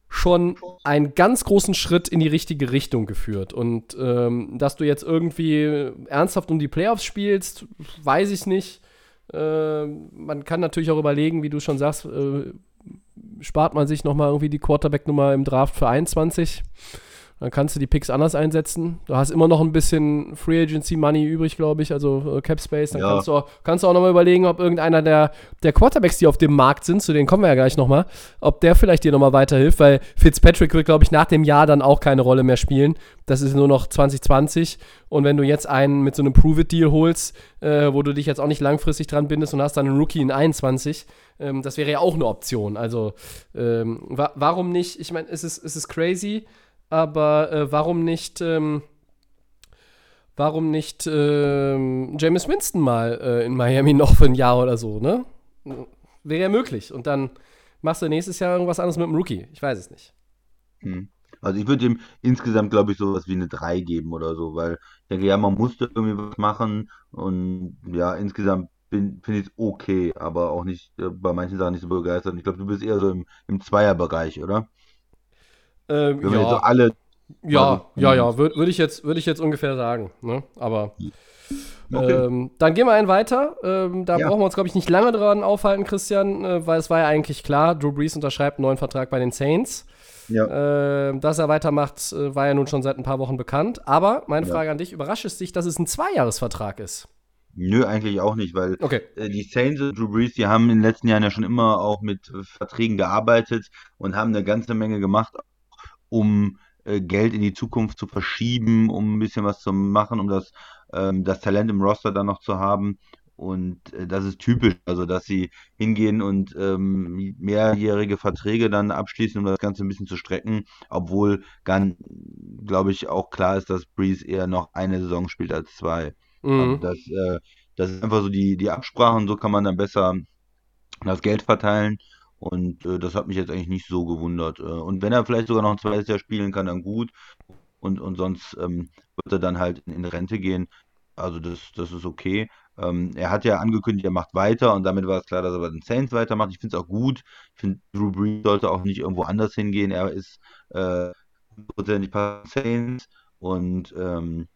schon einen ganz großen Schritt in die richtige Richtung geführt. Und ähm, dass du jetzt irgendwie ernsthaft um die Playoffs spielst, weiß ich nicht. Äh, man kann natürlich auch überlegen, wie du schon sagst, äh, spart man sich nochmal irgendwie die Quarterback-Nummer im Draft für 21. Dann kannst du die Picks anders einsetzen. Du hast immer noch ein bisschen Free Agency Money übrig, glaube ich, also äh, Cap Space. Dann ja. kannst, du auch, kannst du auch nochmal überlegen, ob irgendeiner der, der Quarterbacks, die auf dem Markt sind, zu denen kommen wir ja gleich nochmal, ob der vielleicht dir nochmal weiterhilft, weil Fitzpatrick wird, glaube ich, nach dem Jahr dann auch keine Rolle mehr spielen. Das ist nur noch 2020. Und wenn du jetzt einen mit so einem Prove-It-Deal holst, äh, wo du dich jetzt auch nicht langfristig dran bindest und hast dann einen Rookie in 21, ähm, das wäre ja auch eine Option. Also, ähm, wa warum nicht? Ich meine, es ist, es ist crazy aber äh, warum nicht, ähm, warum nicht ähm, James Winston mal äh, in Miami noch für ein Jahr oder so, ne? Wäre ja möglich. Und dann machst du nächstes Jahr irgendwas anderes mit dem Rookie. Ich weiß es nicht. Hm. Also ich würde ihm insgesamt, glaube ich, sowas wie eine 3 geben oder so, weil ich denke, ja, man musste irgendwie was machen und ja, insgesamt finde ich es okay, aber auch nicht äh, bei manchen Sachen nicht so begeistert. Ich glaube, du bist eher so im, im Zweierbereich, oder? Ähm, Wenn ja. so alle. Ja, ja, ja, würde würd ich, jetzt, würd ich jetzt ungefähr sagen. Ne? Aber. Okay. Ähm, dann gehen wir einen weiter. Ähm, da ja. brauchen wir uns, glaube ich, nicht lange dran aufhalten, Christian, äh, weil es war ja eigentlich klar, Drew Brees unterschreibt einen neuen Vertrag bei den Saints. Ja. Äh, dass er weitermacht, äh, war ja nun schon seit ein paar Wochen bekannt. Aber meine ja. Frage an dich: Überrascht es dich, dass es ein Zweijahresvertrag ist? Nö, eigentlich auch nicht, weil okay. äh, die Saints und Drew Brees, die haben in den letzten Jahren ja schon immer auch mit Verträgen gearbeitet und haben eine ganze Menge gemacht, um äh, Geld in die Zukunft zu verschieben, um ein bisschen was zu machen, um das, ähm, das Talent im Roster dann noch zu haben. Und äh, das ist typisch, also dass sie hingehen und ähm, mehrjährige Verträge dann abschließen, um das Ganze ein bisschen zu strecken, obwohl ganz, glaube ich, auch klar ist, dass Breeze eher noch eine Saison spielt als zwei. Mhm. Das, äh, das ist einfach so die, die Absprache und so kann man dann besser das Geld verteilen. Und äh, das hat mich jetzt eigentlich nicht so gewundert. Äh, und wenn er vielleicht sogar noch ein zweites Jahr spielen kann, dann gut. Und, und sonst ähm, wird er dann halt in, in Rente gehen. Also das, das ist okay. Ähm, er hat ja angekündigt, er macht weiter und damit war es klar, dass er bei den Saints weitermacht. Ich finde es auch gut. Ich finde, Drew Brees sollte auch nicht irgendwo anders hingehen. Er ist äh, hundertprozentig äh, bei Saints und ähm,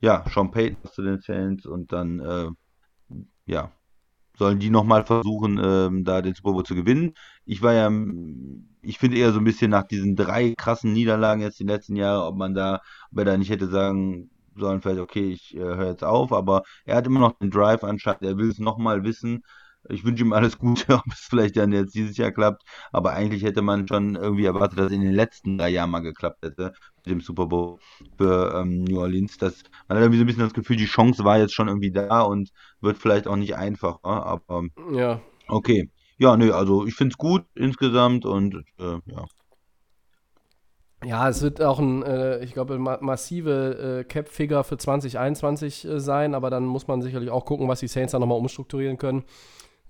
ja, Sean Payton zu den Saints und dann äh, ja, sollen die nochmal versuchen, ähm, da den Super Bowl zu gewinnen. Ich war ja, ich finde eher so ein bisschen nach diesen drei krassen Niederlagen jetzt die letzten Jahre, ob man da, ob er da nicht hätte sagen sollen, vielleicht, okay, ich äh, höre jetzt auf, aber er hat immer noch den Drive anscheinend, er will es nochmal wissen ich wünsche ihm alles Gute, ob es vielleicht dann jetzt dieses Jahr klappt. Aber eigentlich hätte man schon irgendwie erwartet, dass es in den letzten drei Jahren mal geklappt hätte mit dem Super Bowl für ähm, New Orleans. Das, man hat irgendwie so ein bisschen das Gefühl, die Chance war jetzt schon irgendwie da und wird vielleicht auch nicht einfacher. Aber ja. okay. Ja, nö, also ich finde es gut insgesamt und äh, ja. Ja, es wird auch ein, äh, ich glaube, ma massive äh, Cap-Figure für 2021 äh, sein, aber dann muss man sicherlich auch gucken, was die Saints da nochmal umstrukturieren können.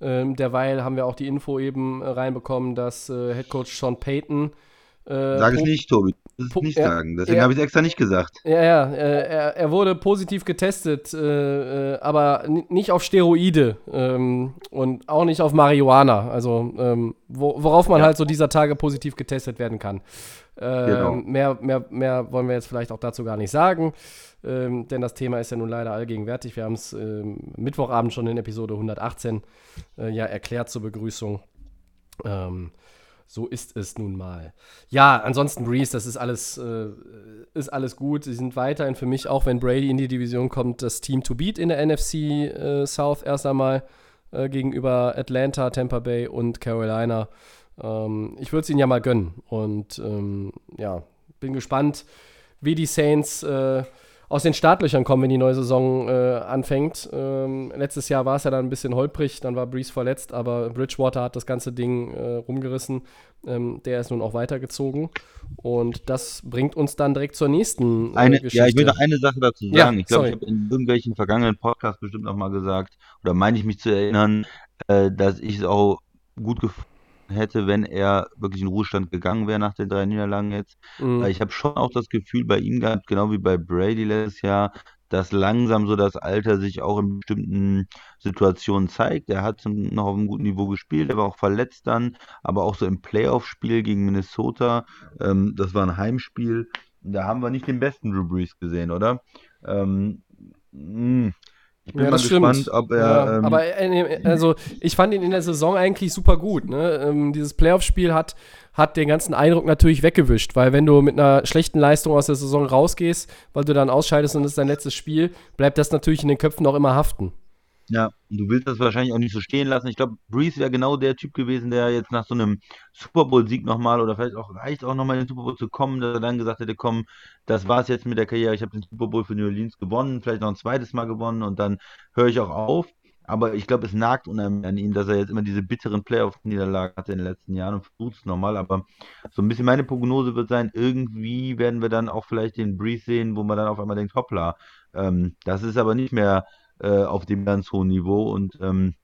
Ähm, derweil haben wir auch die Info eben äh, reinbekommen, dass äh, Headcoach Sean Payton. Äh, Sag es nicht, Tobi. Das ist nicht sagen. Deswegen habe ich es extra nicht gesagt. Ja, ja. Äh, er, er, wurde positiv getestet, äh, äh, aber nicht auf Steroide ähm, und auch nicht auf Marihuana. Also, ähm, wo, worauf man ja. halt so dieser Tage positiv getestet werden kann. Ähm, genau. mehr, mehr, mehr wollen wir jetzt vielleicht auch dazu gar nicht sagen ähm, denn das Thema ist ja nun leider allgegenwärtig. Wir haben es ähm, Mittwochabend schon in Episode 118 äh, ja erklärt zur Begrüßung. Ähm, so ist es nun mal. Ja, ansonsten Breeze, das ist alles, äh, ist alles gut. Sie sind weiterhin für mich, auch wenn Brady in die Division kommt, das Team to beat in der NFC äh, South erst einmal äh, gegenüber Atlanta, Tampa Bay und Carolina. Ähm, ich würde es ihnen ja mal gönnen. Und ähm, ja, bin gespannt, wie die Saints äh, aus den Startlöchern kommen, wenn die neue Saison äh, anfängt. Ähm, letztes Jahr war es ja dann ein bisschen holprig, dann war Breeze verletzt, aber Bridgewater hat das ganze Ding äh, rumgerissen. Ähm, der ist nun auch weitergezogen. Und das bringt uns dann direkt zur nächsten äh, eine, Geschichte. Ja, ich will noch eine Sache dazu sagen. Ja, ich glaube, ich habe in irgendwelchen vergangenen Podcasts bestimmt noch mal gesagt, oder meine ich mich zu erinnern, äh, dass ich es auch gut gefunden hätte, wenn er wirklich in Ruhestand gegangen wäre nach den drei Niederlagen jetzt. Mhm. Ich habe schon auch das Gefühl bei ihm gehabt, genau wie bei Brady letztes Jahr, dass langsam so das Alter sich auch in bestimmten Situationen zeigt. Er hat noch auf einem guten Niveau gespielt, er war auch verletzt dann, aber auch so im Playoff-Spiel gegen Minnesota, ähm, das war ein Heimspiel, da haben wir nicht den besten Drew Brees gesehen, oder? Ähm, mh, hm, Ich bin ja, mal gespannt, stimmt. ob er. Ja, ähm, aber äh, also ich fand ihn in der Saison eigentlich super gut. Ne? Ähm, dieses Playoff-Spiel hat, hat den ganzen Eindruck natürlich weggewischt, weil wenn du mit einer schlechten Leistung aus der Saison rausgehst, weil du dann ausscheidest und es ist dein letztes Spiel, bleibt das natürlich in den Köpfen auch immer haften. Ja, du willst das wahrscheinlich auch nicht so stehen lassen. Ich glaube, Breeze wäre genau der Typ gewesen, der jetzt nach so einem Super Bowl-Sieg nochmal oder vielleicht auch reicht auch nochmal in den Super Bowl zu kommen, dass er dann gesagt hätte, komm, das war's jetzt mit der Karriere. Ich habe den Super Bowl für New Orleans gewonnen, vielleicht noch ein zweites Mal gewonnen und dann höre ich auch auf. Aber ich glaube, es nagt unheimlich an ihm, dass er jetzt immer diese bitteren Playoff-Niederlagen hatte in den letzten Jahren und versucht es nochmal. Aber so ein bisschen meine Prognose wird sein, irgendwie werden wir dann auch vielleicht den Breeze sehen, wo man dann auf einmal denkt, hoppla, ähm, das ist aber nicht mehr äh, auf dem ganz hohen Niveau und ähm,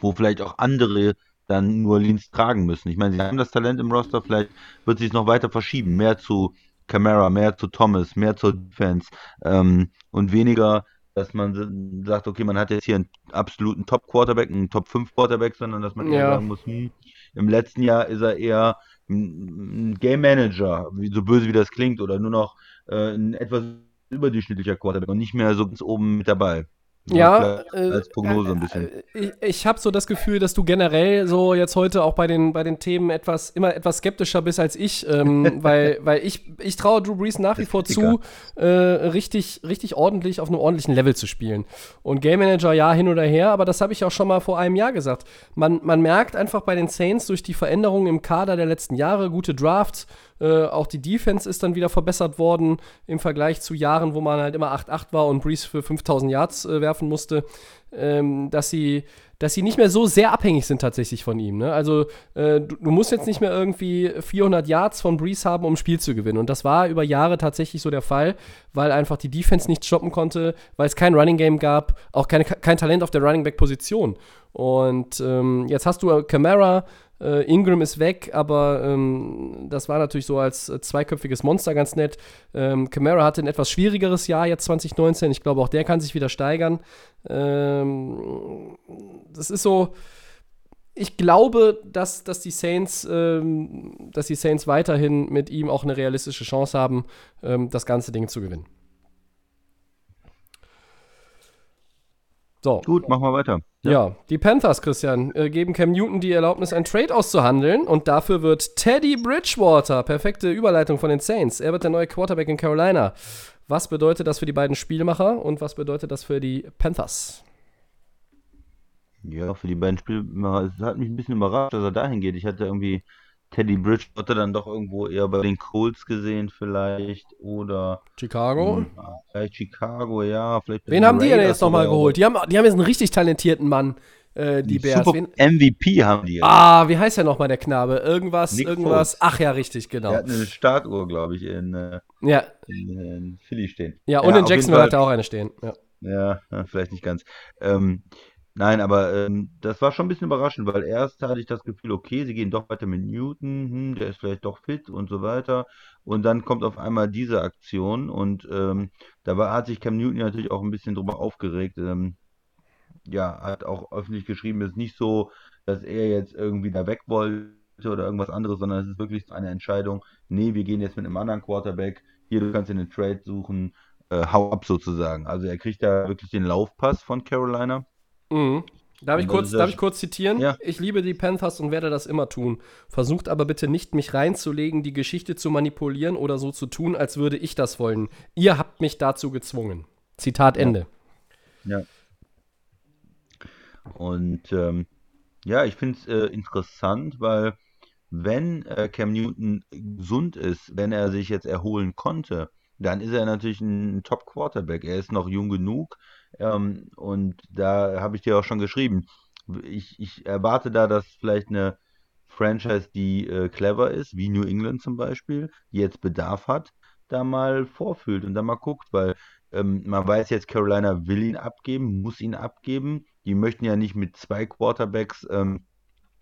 wo vielleicht auch andere dann nur Leans tragen müssen. Ich meine, sie haben das Talent im Roster, vielleicht wird sich noch weiter verschieben, mehr zu Camara, mehr zu Thomas, mehr zur Defense ähm, und weniger, dass man sagt, okay, man hat jetzt hier einen absoluten Top-Quarterback, einen Top-5-Quarterback, sondern dass man ja. eher sagen muss, hm, im letzten Jahr ist er eher ein Game Manager, so böse wie das klingt, oder nur noch äh, ein etwas überdurchschnittlicher Quarterback und nicht mehr so ganz oben mit dabei. Ja, äh, als Prognose ein bisschen. Äh, ich, ich habe so das Gefühl, dass du generell so jetzt heute auch bei den, bei den Themen etwas, immer etwas skeptischer bist als ich, ähm, weil, weil ich, ich traue Drew Brees nach wie vor zu, äh, richtig, richtig ordentlich auf einem ordentlichen Level zu spielen. Und Game Manager, ja, hin oder her, aber das habe ich auch schon mal vor einem Jahr gesagt. Man, man merkt einfach bei den Saints durch die Veränderungen im Kader der letzten Jahre, gute Drafts, äh, auch die Defense ist dann wieder verbessert worden im Vergleich zu Jahren, wo man halt immer 8-8 war und Breeze für 5000 Yards äh, werfen musste, ähm, dass sie dass sie nicht mehr so sehr abhängig sind tatsächlich von ihm. Ne? Also äh, du, du, musst jetzt nicht mehr irgendwie 400 Yards von Breeze haben, um ein Spiel zu gewinnen. Und das war über Jahre tatsächlich so der Fall, weil einfach die Defense nicht stoppen konnte, weil es kein Running Game gab, auch keine, kein Talent auf der Running Back Position. Und ähm, jetzt hast du Camara, äh, Ingram ist weg, aber ähm, das war natürlich so als äh, zweiköpfiges Monster ganz nett. Ähm, Camara hatte ein etwas schwierigeres Jahr jetzt 2019. Ich glaube, auch der kann sich wieder steigern. Ähm, das ist so. Ich glaube, dass, dass, die Saints, ähm, dass die Saints weiterhin mit ihm auch eine realistische Chance haben, ähm, das ganze Ding zu gewinnen. So. Gut, machen wir weiter. Ja. ja, die Panthers, Christian, äh, geben Cam Newton die Erlaubnis, ein Trade auszuhandeln und dafür wird Teddy Bridgewater, perfekte Überleitung von den Saints, er wird der neue Quarterback in Carolina. Was bedeutet das für die beiden Spielmacher und was bedeutet das für die Panthers? Ja, für die beiden Spielmacher, es hat mich ein bisschen überrascht, dass er dahin geht. Ich hatte irgendwie Teddy Bridgewater dann doch irgendwo eher bei den Colts gesehen, vielleicht. Oder. Chicago? Hm, vielleicht Chicago, ja. Vielleicht Wen haben die denn jetzt nochmal geholt? Die haben, die haben jetzt einen richtig talentierten Mann. Äh, die, die Bears. Wen? MVP haben die. Ah, wie heißt der nochmal, der Knabe? Irgendwas, Nick irgendwas. Foles. Ach ja, richtig, genau. Der hat eine Startuhr, glaube ich, in, äh, ja. in, in, Philly stehen. Ja, und ja, in Jacksonville hat er auch eine stehen. Ja, ja vielleicht nicht ganz. Ähm, Nein, aber ähm, das war schon ein bisschen überraschend, weil erst hatte ich das Gefühl, okay, sie gehen doch weiter mit Newton, hm, der ist vielleicht doch fit und so weiter. Und dann kommt auf einmal diese Aktion und ähm, da war, hat sich Cam Newton natürlich auch ein bisschen drüber aufgeregt. Ähm, ja, hat auch öffentlich geschrieben, es ist nicht so, dass er jetzt irgendwie da weg wollte oder irgendwas anderes, sondern es ist wirklich eine Entscheidung, nee, wir gehen jetzt mit einem anderen Quarterback, hier, du kannst in den Trade suchen, äh, hau ab sozusagen. Also er kriegt da wirklich den Laufpass von Carolina Mhm. Darf ich, kurz, darf ich kurz zitieren? Ja. Ich liebe die Panthers und werde das immer tun. Versucht aber bitte nicht, mich reinzulegen, die Geschichte zu manipulieren oder so zu tun, als würde ich das wollen. Ihr habt mich dazu gezwungen. Zitat Ende. Ja. Und ähm, ja, ich finde es äh, interessant, weil wenn äh, Cam Newton gesund ist, wenn er sich jetzt erholen konnte, dann ist er natürlich ein Top-Quarterback. Er ist noch jung genug ähm, und da habe ich dir auch schon geschrieben. Ich, ich erwarte da, dass vielleicht eine Franchise, die äh, clever ist, wie New England zum Beispiel, die jetzt Bedarf hat, da mal vorfühlt und da mal guckt, weil ähm, man weiß jetzt, Carolina will ihn abgeben, muss ihn abgeben. Die möchten ja nicht mit zwei Quarterbacks ähm,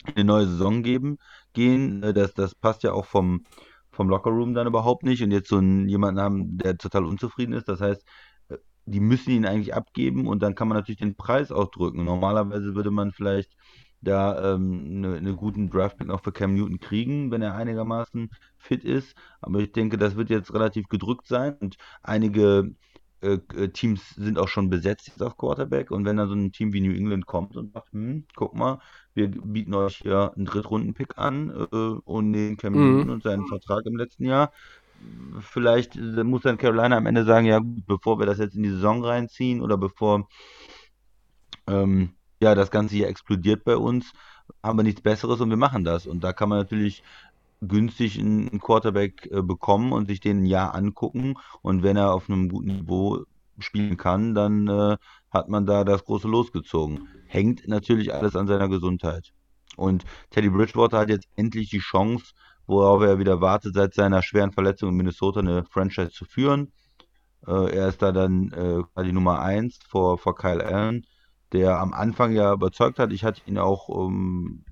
eine neue Saison geben, gehen. Äh, das, das passt ja auch vom, vom Lockerroom dann überhaupt nicht und jetzt so einen, jemanden haben, der total unzufrieden ist. Das heißt, die müssen ihn eigentlich abgeben und dann kann man natürlich den Preis auch drücken. Normalerweise würde man vielleicht da ähm, einen ne guten Draftpick noch für Cam Newton kriegen, wenn er einigermaßen fit ist. Aber ich denke, das wird jetzt relativ gedrückt sein und einige äh, äh, Teams sind auch schon besetzt jetzt auf Quarterback und wenn dann so ein Team wie New England kommt und sagt, hm, guck mal, wir bieten euch hier einen Drittrunden-Pick an äh, und den Cam Mhm. Newton und seinen Vertrag im letzten Jahr, vielleicht äh, muss dann Carolina am Ende sagen, ja gut, bevor wir das jetzt in die Saison reinziehen oder bevor ähm, ja das Ganze hier explodiert bei uns, haben wir nichts Besseres und wir machen das. Und da kann man natürlich günstig einen Quarterback äh, bekommen und sich den ein Jahr angucken. Und wenn er auf einem guten Niveau spielen kann, dann äh, hat man da das große losgezogen. Hängt natürlich alles an seiner Gesundheit. Und Teddy Bridgewater hat jetzt endlich die Chance, worauf er wieder wartet, seit seiner schweren Verletzung in Minnesota eine Franchise zu führen. Äh, er ist da dann äh, quasi Nummer 1 vor, vor Kyle Allen, der am Anfang ja überzeugt hat. Ich hatte ihn auch ähm,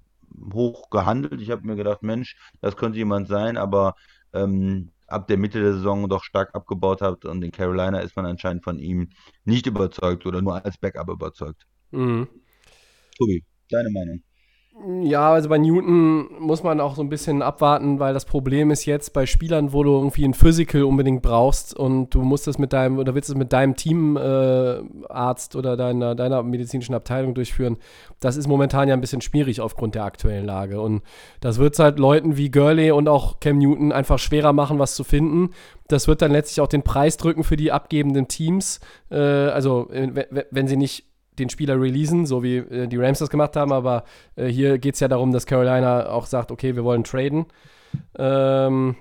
hoch gehandelt. Ich habe mir gedacht, Mensch, das könnte jemand sein, aber ähm, ab der Mitte der Saison doch stark abgebaut hat und in Carolina ist man anscheinend von ihm nicht überzeugt oder nur als Backup überzeugt. Mhm. Tobi, deine Meinung? Ja, also bei Newton muss man auch so ein bisschen abwarten, weil das Problem ist jetzt bei Spielern, wo du irgendwie ein Physical unbedingt brauchst und du musst es mit deinem oder willst es mit deinem Teamarzt äh, oder deiner, deiner medizinischen Abteilung durchführen. Das ist momentan ja ein bisschen schwierig aufgrund der aktuellen Lage. Und das wird es halt Leuten wie Gurley und auch Cam Newton einfach schwerer machen, was zu finden. Das wird dann letztlich auch den Preis drücken für die abgebenden Teams. Äh, also, äh, wenn sie nicht den Spieler releasen, so wie äh, die Rams das gemacht haben, aber äh, hier geht es ja darum, dass Carolina auch sagt, okay, wir wollen traden. Ähm,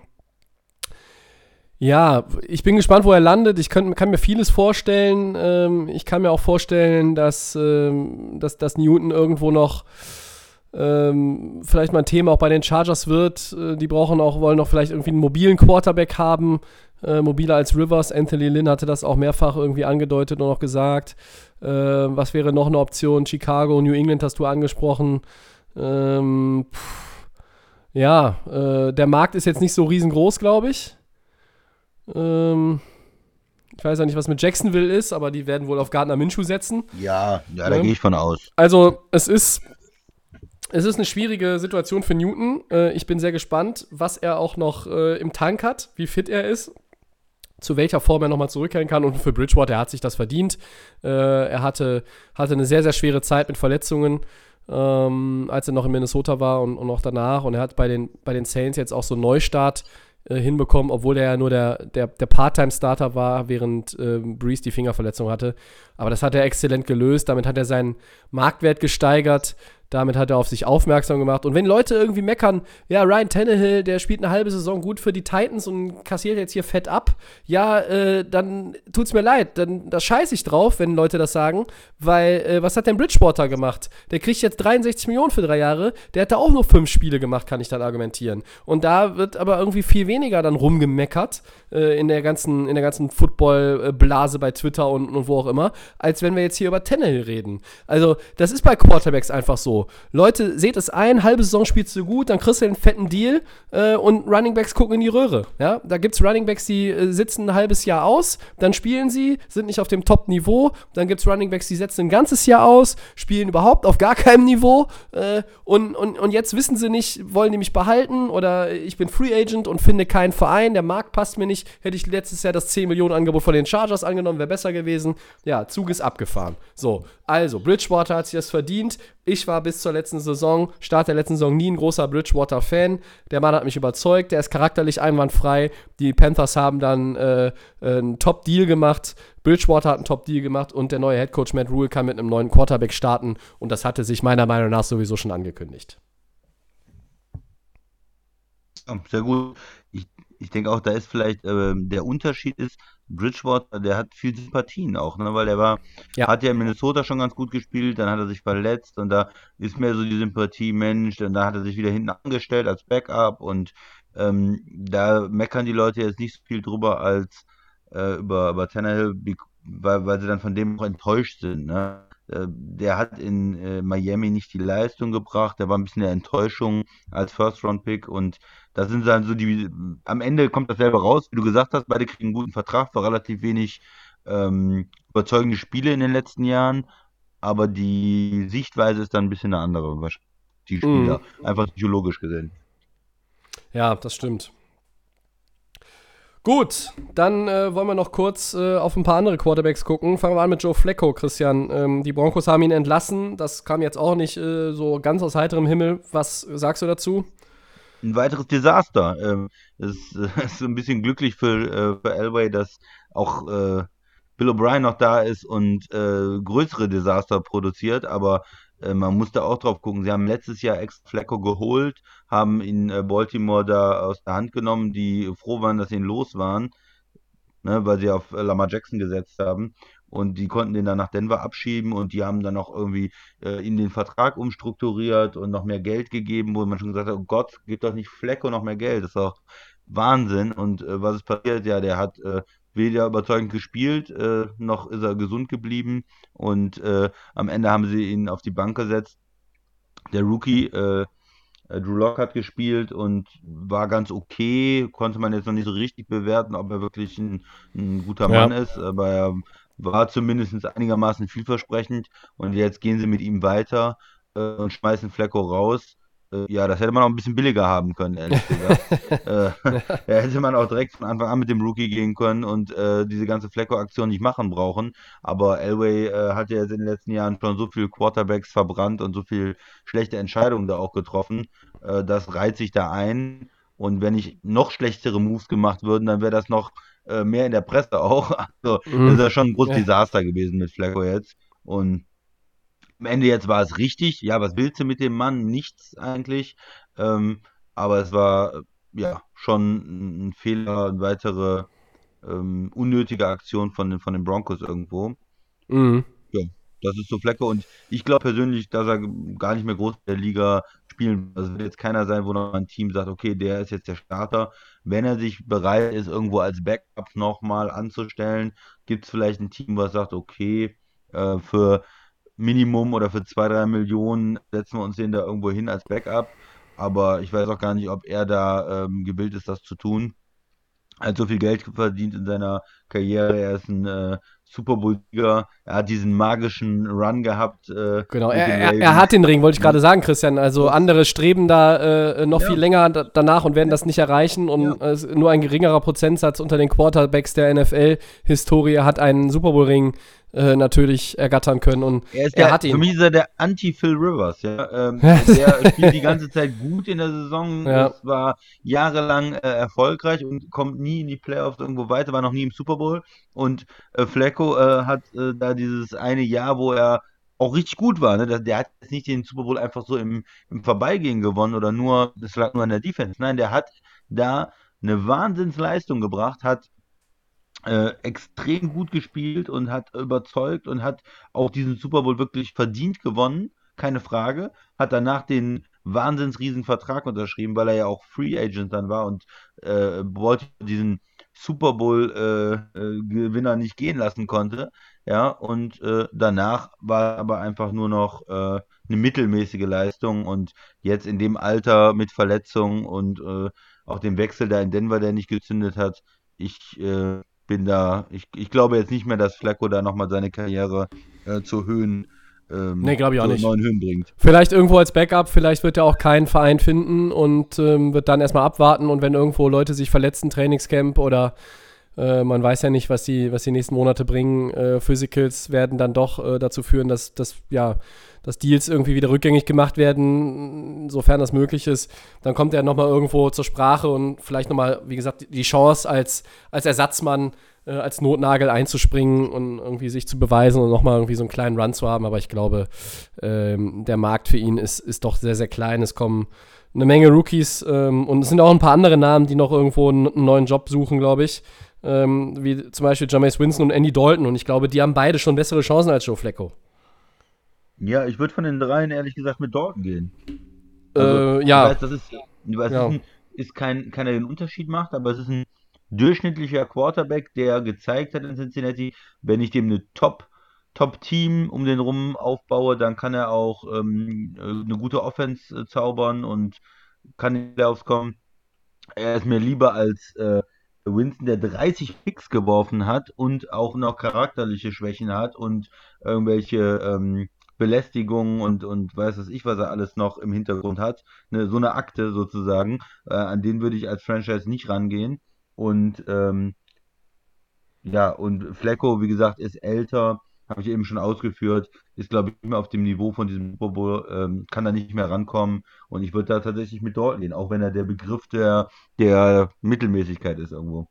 ja, ich bin gespannt, wo er landet. Ich könnt, kann mir vieles vorstellen. Ähm, ich kann mir auch vorstellen, dass, ähm, dass, dass Newton irgendwo noch ähm, vielleicht mal ein Thema auch bei den Chargers wird. Äh, die brauchen auch, wollen auch vielleicht irgendwie einen mobilen Quarterback haben. Äh, mobiler als Rivers. Anthony Lynn hatte das auch mehrfach irgendwie angedeutet und auch gesagt. Äh, was wäre noch eine Option? Chicago, New England hast du angesprochen. Ähm, ja, äh, der Markt ist jetzt nicht so riesengroß, glaube ich. Ähm, ich weiß ja nicht, was mit Jacksonville ist, aber die werden wohl auf Gardner Minshew setzen. Ja, ja da ja. gehe ich von aus. Also, es ist, es ist eine schwierige Situation für Newton. Äh, ich bin sehr gespannt, was er auch noch äh, im Tank hat, wie fit er ist zu welcher Form er nochmal zurückkehren kann. Und für Bridgewater, er hat sich das verdient. Äh, er hatte, hatte eine sehr, sehr schwere Zeit mit Verletzungen, ähm, als er noch in Minnesota war und, und auch danach. Und er hat bei den, bei den Saints jetzt auch so einen Neustart äh, hinbekommen, obwohl er ja nur der, der, der Part-Time-Starter war, während äh, Breeze die Fingerverletzung hatte. Aber das hat er exzellent gelöst. Damit hat er seinen Marktwert gesteigert. Damit hat er auf sich aufmerksam gemacht. Und wenn Leute irgendwie meckern, ja, Ryan Tannehill, der spielt eine halbe Saison gut für die Titans und kassiert jetzt hier fett ab, ja, äh, dann tut's mir leid. Dann da scheiße ich drauf, wenn Leute das sagen. Weil, äh, was hat denn Bridgewater gemacht? Der kriegt jetzt 63 Millionen für drei Jahre. Der hat da auch nur fünf Spiele gemacht, kann ich dann argumentieren. Und da wird aber irgendwie viel weniger dann rumgemeckert äh, in der ganzen, ganzen Football-Blase bei Twitter und, und wo auch immer, als wenn wir jetzt hier über Tannehill reden. Also, das ist bei Quarterbacks einfach so. Leute, seht es ein, halbe Saison spielst du gut, dann kriegst du einen fetten Deal äh, und Runningbacks gucken in die Röhre. Ja? Da gibt es Runningbacks, die äh, sitzen ein halbes Jahr aus, dann spielen sie, sind nicht auf dem Top-Niveau. Dann gibt es Runningbacks, die setzen ein ganzes Jahr aus, spielen überhaupt auf gar keinem Niveau. Äh, und, und, und jetzt wissen sie nicht, wollen die mich behalten oder ich bin Free Agent und finde keinen Verein, der Markt passt mir nicht. Hätte ich letztes Jahr das 10 Millionen Angebot von den Chargers angenommen, wäre besser gewesen. Ja, Zug ist abgefahren. So, also, Bridgewater hat sich das verdient. Ich war bis zur letzten Saison, Start der letzten Saison, nie ein großer Bridgewater-Fan. Der Mann hat mich überzeugt, der ist charakterlich einwandfrei. Die Panthers haben dann äh, einen Top-Deal gemacht. Bridgewater hat einen Top-Deal gemacht und der neue Headcoach Matt Rule kann mit einem neuen Quarterback starten. Und das hatte sich meiner Meinung nach sowieso schon angekündigt. Sehr gut. Ich, denke auch, da ist vielleicht äh, der Unterschied ist, Bridgewater, der hat viel Sympathien auch, ne? weil er war, ja. hat ja in Minnesota schon ganz gut gespielt, dann hat er sich verletzt und da ist mehr so die Sympathie, Mensch, und da hat er sich wieder hinten angestellt als Backup und ähm, da meckern die Leute jetzt nicht so viel drüber als äh, über, über Tannehill, weil, weil sie dann von dem auch enttäuscht sind. Ne? Der hat in äh, Miami nicht die Leistung gebracht, der war ein bisschen eine Enttäuschung als First-Round-Pick und da sind dann so die, am Ende kommt dasselbe raus, wie du gesagt hast, beide kriegen einen guten Vertrag, war relativ wenig ähm, überzeugende Spiele in den letzten Jahren, aber die Sichtweise ist dann ein bisschen eine andere, die Spieler, mm. einfach psychologisch gesehen. Ja, das stimmt. Gut, dann äh, wollen wir noch kurz äh, auf ein paar andere Quarterbacks gucken. Fangen wir an mit Joe Flacco, Christian. Ähm, die Broncos haben ihn entlassen. Das kam jetzt auch nicht äh, so ganz aus heiterem Himmel. Was sagst du dazu? Ein weiteres Desaster. Ähm, es ist ein bisschen glücklich für, äh, für Elway, dass auch äh, Bill O'Brien noch da ist und äh, größere Desaster produziert, aber man muss da auch drauf gucken. Sie haben letztes Jahr ex Flecko geholt, haben ihn äh, Baltimore da aus der Hand genommen, die froh waren, dass sie ihn los waren, ne, weil sie auf äh, Lamar Jackson gesetzt haben. Und die konnten den dann nach Denver abschieben und die haben dann auch irgendwie äh, in den Vertrag umstrukturiert und noch mehr Geld gegeben, wo man schon gesagt hat, oh Gott, gib doch nicht Flecko noch mehr Geld. Das ist doch Wahnsinn. Und äh, was ist passiert? Ja, der hat äh, weder überzeugend gespielt, äh, noch ist er gesund geblieben. Und äh, am Ende haben sie ihn auf die Bank gesetzt. Der Rookie, äh, äh, Drew Lock hat gespielt und war ganz okay. Konnte man jetzt noch nicht so richtig bewerten, ob er wirklich ein, ein guter ja. Mann ist. Aber er war zumindest einigermaßen vielversprechend. Und jetzt gehen sie mit ihm weiter äh, und schmeißen Flecko raus. Äh, ja, das hätte man auch ein bisschen billiger haben können, ehrlich gesagt. äh, da hätte man auch direkt von Anfang an mit dem Rookie gehen können und äh, diese ganze Flecko-Aktion nicht machen brauchen. Aber Elway äh, hat ja jetzt in den letzten Jahren schon so viele Quarterbacks verbrannt und so viele schlechte Entscheidungen da auch getroffen. Äh, das reiht sich da ein. Und wenn nicht noch schlechtere Moves gemacht würden, dann wäre das noch äh, mehr in der Presse auch. Also, mhm. das ist ja schon ein großes ja. Desaster gewesen mit Flecko jetzt. Und am Ende jetzt war es richtig. Ja, was willst du mit dem Mann? Nichts eigentlich. Ähm, aber es war ja schon ein Fehler, eine weitere ähm, unnötige Aktion von den, von den Broncos irgendwo. Mhm. Ja, das ist so Flecke und ich glaube persönlich, dass er gar nicht mehr groß in der Liga spielen wird. Also wird jetzt keiner sein, wo noch ein Team sagt, okay, der ist jetzt der Starter. Wenn er sich bereit ist, irgendwo als Backup nochmal anzustellen, gibt es vielleicht ein Team, was sagt, okay, äh, für Minimum oder für zwei, drei Millionen setzen wir uns den da irgendwo hin als Backup. Aber ich weiß auch gar nicht, ob er da ähm, gewillt ist, das zu tun. Er hat so viel Geld verdient in seiner Karriere. Er ist ein äh, Super Bowl-Sieger. Er hat diesen magischen Run gehabt. Äh, genau, er, er, er, hat den Ring, wollte ich gerade sagen, Christian. Also andere streben da äh, noch ja. viel länger danach und werden das nicht erreichen. Und ja. nur ein geringerer Prozentsatz unter den Quarterbacks der NFL-Historie hat einen Super Bowl-Ring äh, natürlich ergattern können. Und er, ist er der, hat ihn. Für mich ist er der Anti-Phil Rivers. Ja? Ähm, der spielt die ganze Zeit gut in der Saison. Ja. Das war jahrelang äh, erfolgreich und kommt nie in die Playoffs irgendwo weiter, war noch nie im Super Bowl. Und äh, Flecko äh, hat äh, da dieses eine Jahr, wo er auch richtig gut war. Ne? Der, hat jetzt nicht den Super Bowl einfach so im, im Vorbeigehen gewonnen oder nur, das lag nur an der Defense. Nein, der hat da eine Wahnsinnsleistung gebracht, hat äh, extrem gut gespielt und hat überzeugt und hat auch diesen Super Bowl wirklich verdient gewonnen, keine Frage. Hat danach den wahnsinns Vertrag unterschrieben, weil er ja auch Free Agent dann war und äh, wollte diesen Super Bowl äh, äh, Gewinner nicht gehen lassen konnte. Ja, und äh, danach war aber einfach nur noch äh, eine mittelmäßige Leistung und jetzt in dem Alter mit Verletzungen und äh, auch dem Wechsel da in Denver, der nicht gezündet hat, ich äh, bin da, ich, ich glaube jetzt nicht mehr, dass Flacco da nochmal seine Karriere zu Höhen ähm, nee, glaube ich auch nicht. neuen Höhen bringt. Vielleicht irgendwo als Backup, vielleicht wird er auch keinen Verein finden und ähm, wird dann erstmal abwarten und wenn irgendwo Leute sich verletzen, Trainingscamp oder äh, man weiß ja nicht, was die, was die nächsten Monate bringen, äh, Physicals werden dann doch äh, dazu führen, dass, dass, ja, dass Deals irgendwie wieder rückgängig gemacht werden, sofern das möglich ist. Dann kommt er nochmal irgendwo zur Sprache und vielleicht nochmal, wie gesagt, die Chance als, als Ersatzmann äh, als Notnagel einzuspringen und irgendwie sich zu beweisen und nochmal irgendwie so einen kleinen Run zu haben. Aber ich glaube, ähm, der Markt für ihn ist, ist doch sehr, sehr klein. Es kommen eine Menge Rookies ähm, und es sind auch ein paar andere Namen, die noch irgendwo einen, einen neuen Job suchen, glaube ich. Ähm, wie zum Beispiel Jameis Winston und Andy Dalton. Und ich glaube, die haben beide schon bessere Chancen als Joe Flacco. Ja, ich würde von den dreien ehrlich gesagt mit Dalton gehen. Also, äh, ja. Ich weiß, das ist, weiß, ja. ist, ist kein, keiner den Unterschied macht, aber es ist ein durchschnittlicher Quarterback, der gezeigt hat in Cincinnati, wenn ich dem eine Top Top-Team um den rum aufbaue, dann kann er auch ähm, eine gute Offense äh, zaubern und kann in die kommen. Er ist mir lieber als äh, Winston, der 30 Picks geworfen hat und auch noch charakterliche Schwächen hat und irgendwelche ähm, Belästigungen und, und weiß was ich, was er alles noch im Hintergrund hat. Ne, so eine Akte sozusagen, äh, an den würde ich als Franchise nicht rangehen. Und ähm, ja, und Flecko, wie gesagt, ist älter, habe ich eben schon ausgeführt, ist, glaube ich, nicht mehr auf dem Niveau von diesem Super Bowl, ähm, kann da nicht mehr rankommen. Und ich würde da tatsächlich mit Dalton gehen, auch wenn er der Begriff der, der Mittelmäßigkeit ist irgendwo.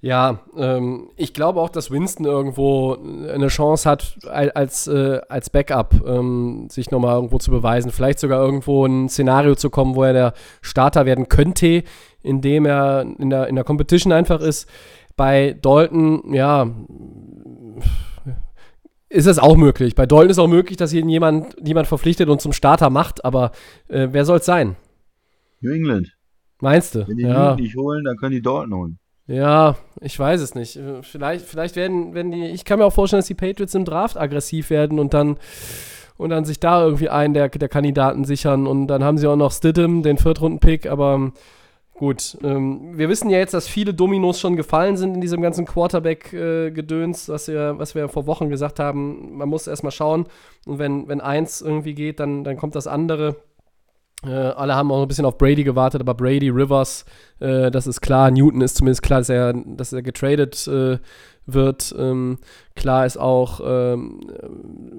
Ja, ähm, ich glaube auch, dass Winston irgendwo eine Chance hat, als, äh, als Backup ähm, sich nochmal irgendwo zu beweisen. Vielleicht sogar irgendwo ein Szenario zu kommen, wo er der Starter werden könnte, indem er in der, in der Competition einfach ist. Bei Dalton, ja, ist es auch möglich. Bei Dalton ist auch möglich, dass ihn jemand, jemand verpflichtet und zum Starter macht, aber äh, wer soll es sein? New England. Meinst du? Wenn die ja. nicht holen, dann können die Dalton holen. Ja, ich weiß es nicht. Vielleicht, vielleicht werden, werden die. Ich kann mir auch vorstellen, dass die Patriots im Draft aggressiv werden und dann und dann sich da irgendwie einen der, der Kandidaten sichern. Und dann haben sie auch noch Stidham, den Viertrunden-Pick, aber gut. Ähm, wir wissen ja jetzt, dass viele Dominos schon gefallen sind in diesem ganzen Quarterback-Gedöns, was, wir, was wir vor Wochen gesagt haben. Man muss erstmal schauen. Und wenn, wenn eins irgendwie geht, dann, dann kommt das andere. Äh, alle haben auch ein bisschen auf Brady gewartet, aber Brady, Rivers, äh, das ist klar. Newton ist zumindest klar, dass er, dass er getradet äh, wird. Ähm, klar ist auch, ähm,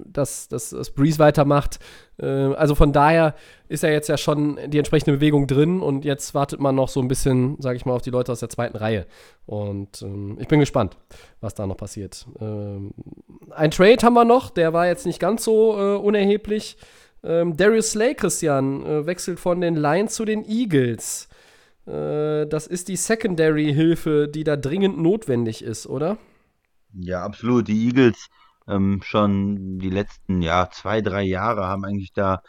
dass, dass, dass Breeze weitermacht. Äh, also von daher ist ja jetzt ja schon die entsprechende Bewegung drin und jetzt wartet man noch so ein bisschen, sage ich mal, auf die Leute aus der zweiten Reihe. Und ähm, ich bin gespannt, was da noch passiert. Ähm, ein Trade haben wir noch, der war jetzt nicht ganz so äh, unerheblich. Ähm, Darius Slay, Christian, äh, wechselt von den Lions zu den Eagles. Äh, das ist die Secondary-Hilfe, die da dringend notwendig ist, oder? Ja, absolut. Die Eagles ähm, schon die letzten ja, zwei, drei Jahre haben eigentlich da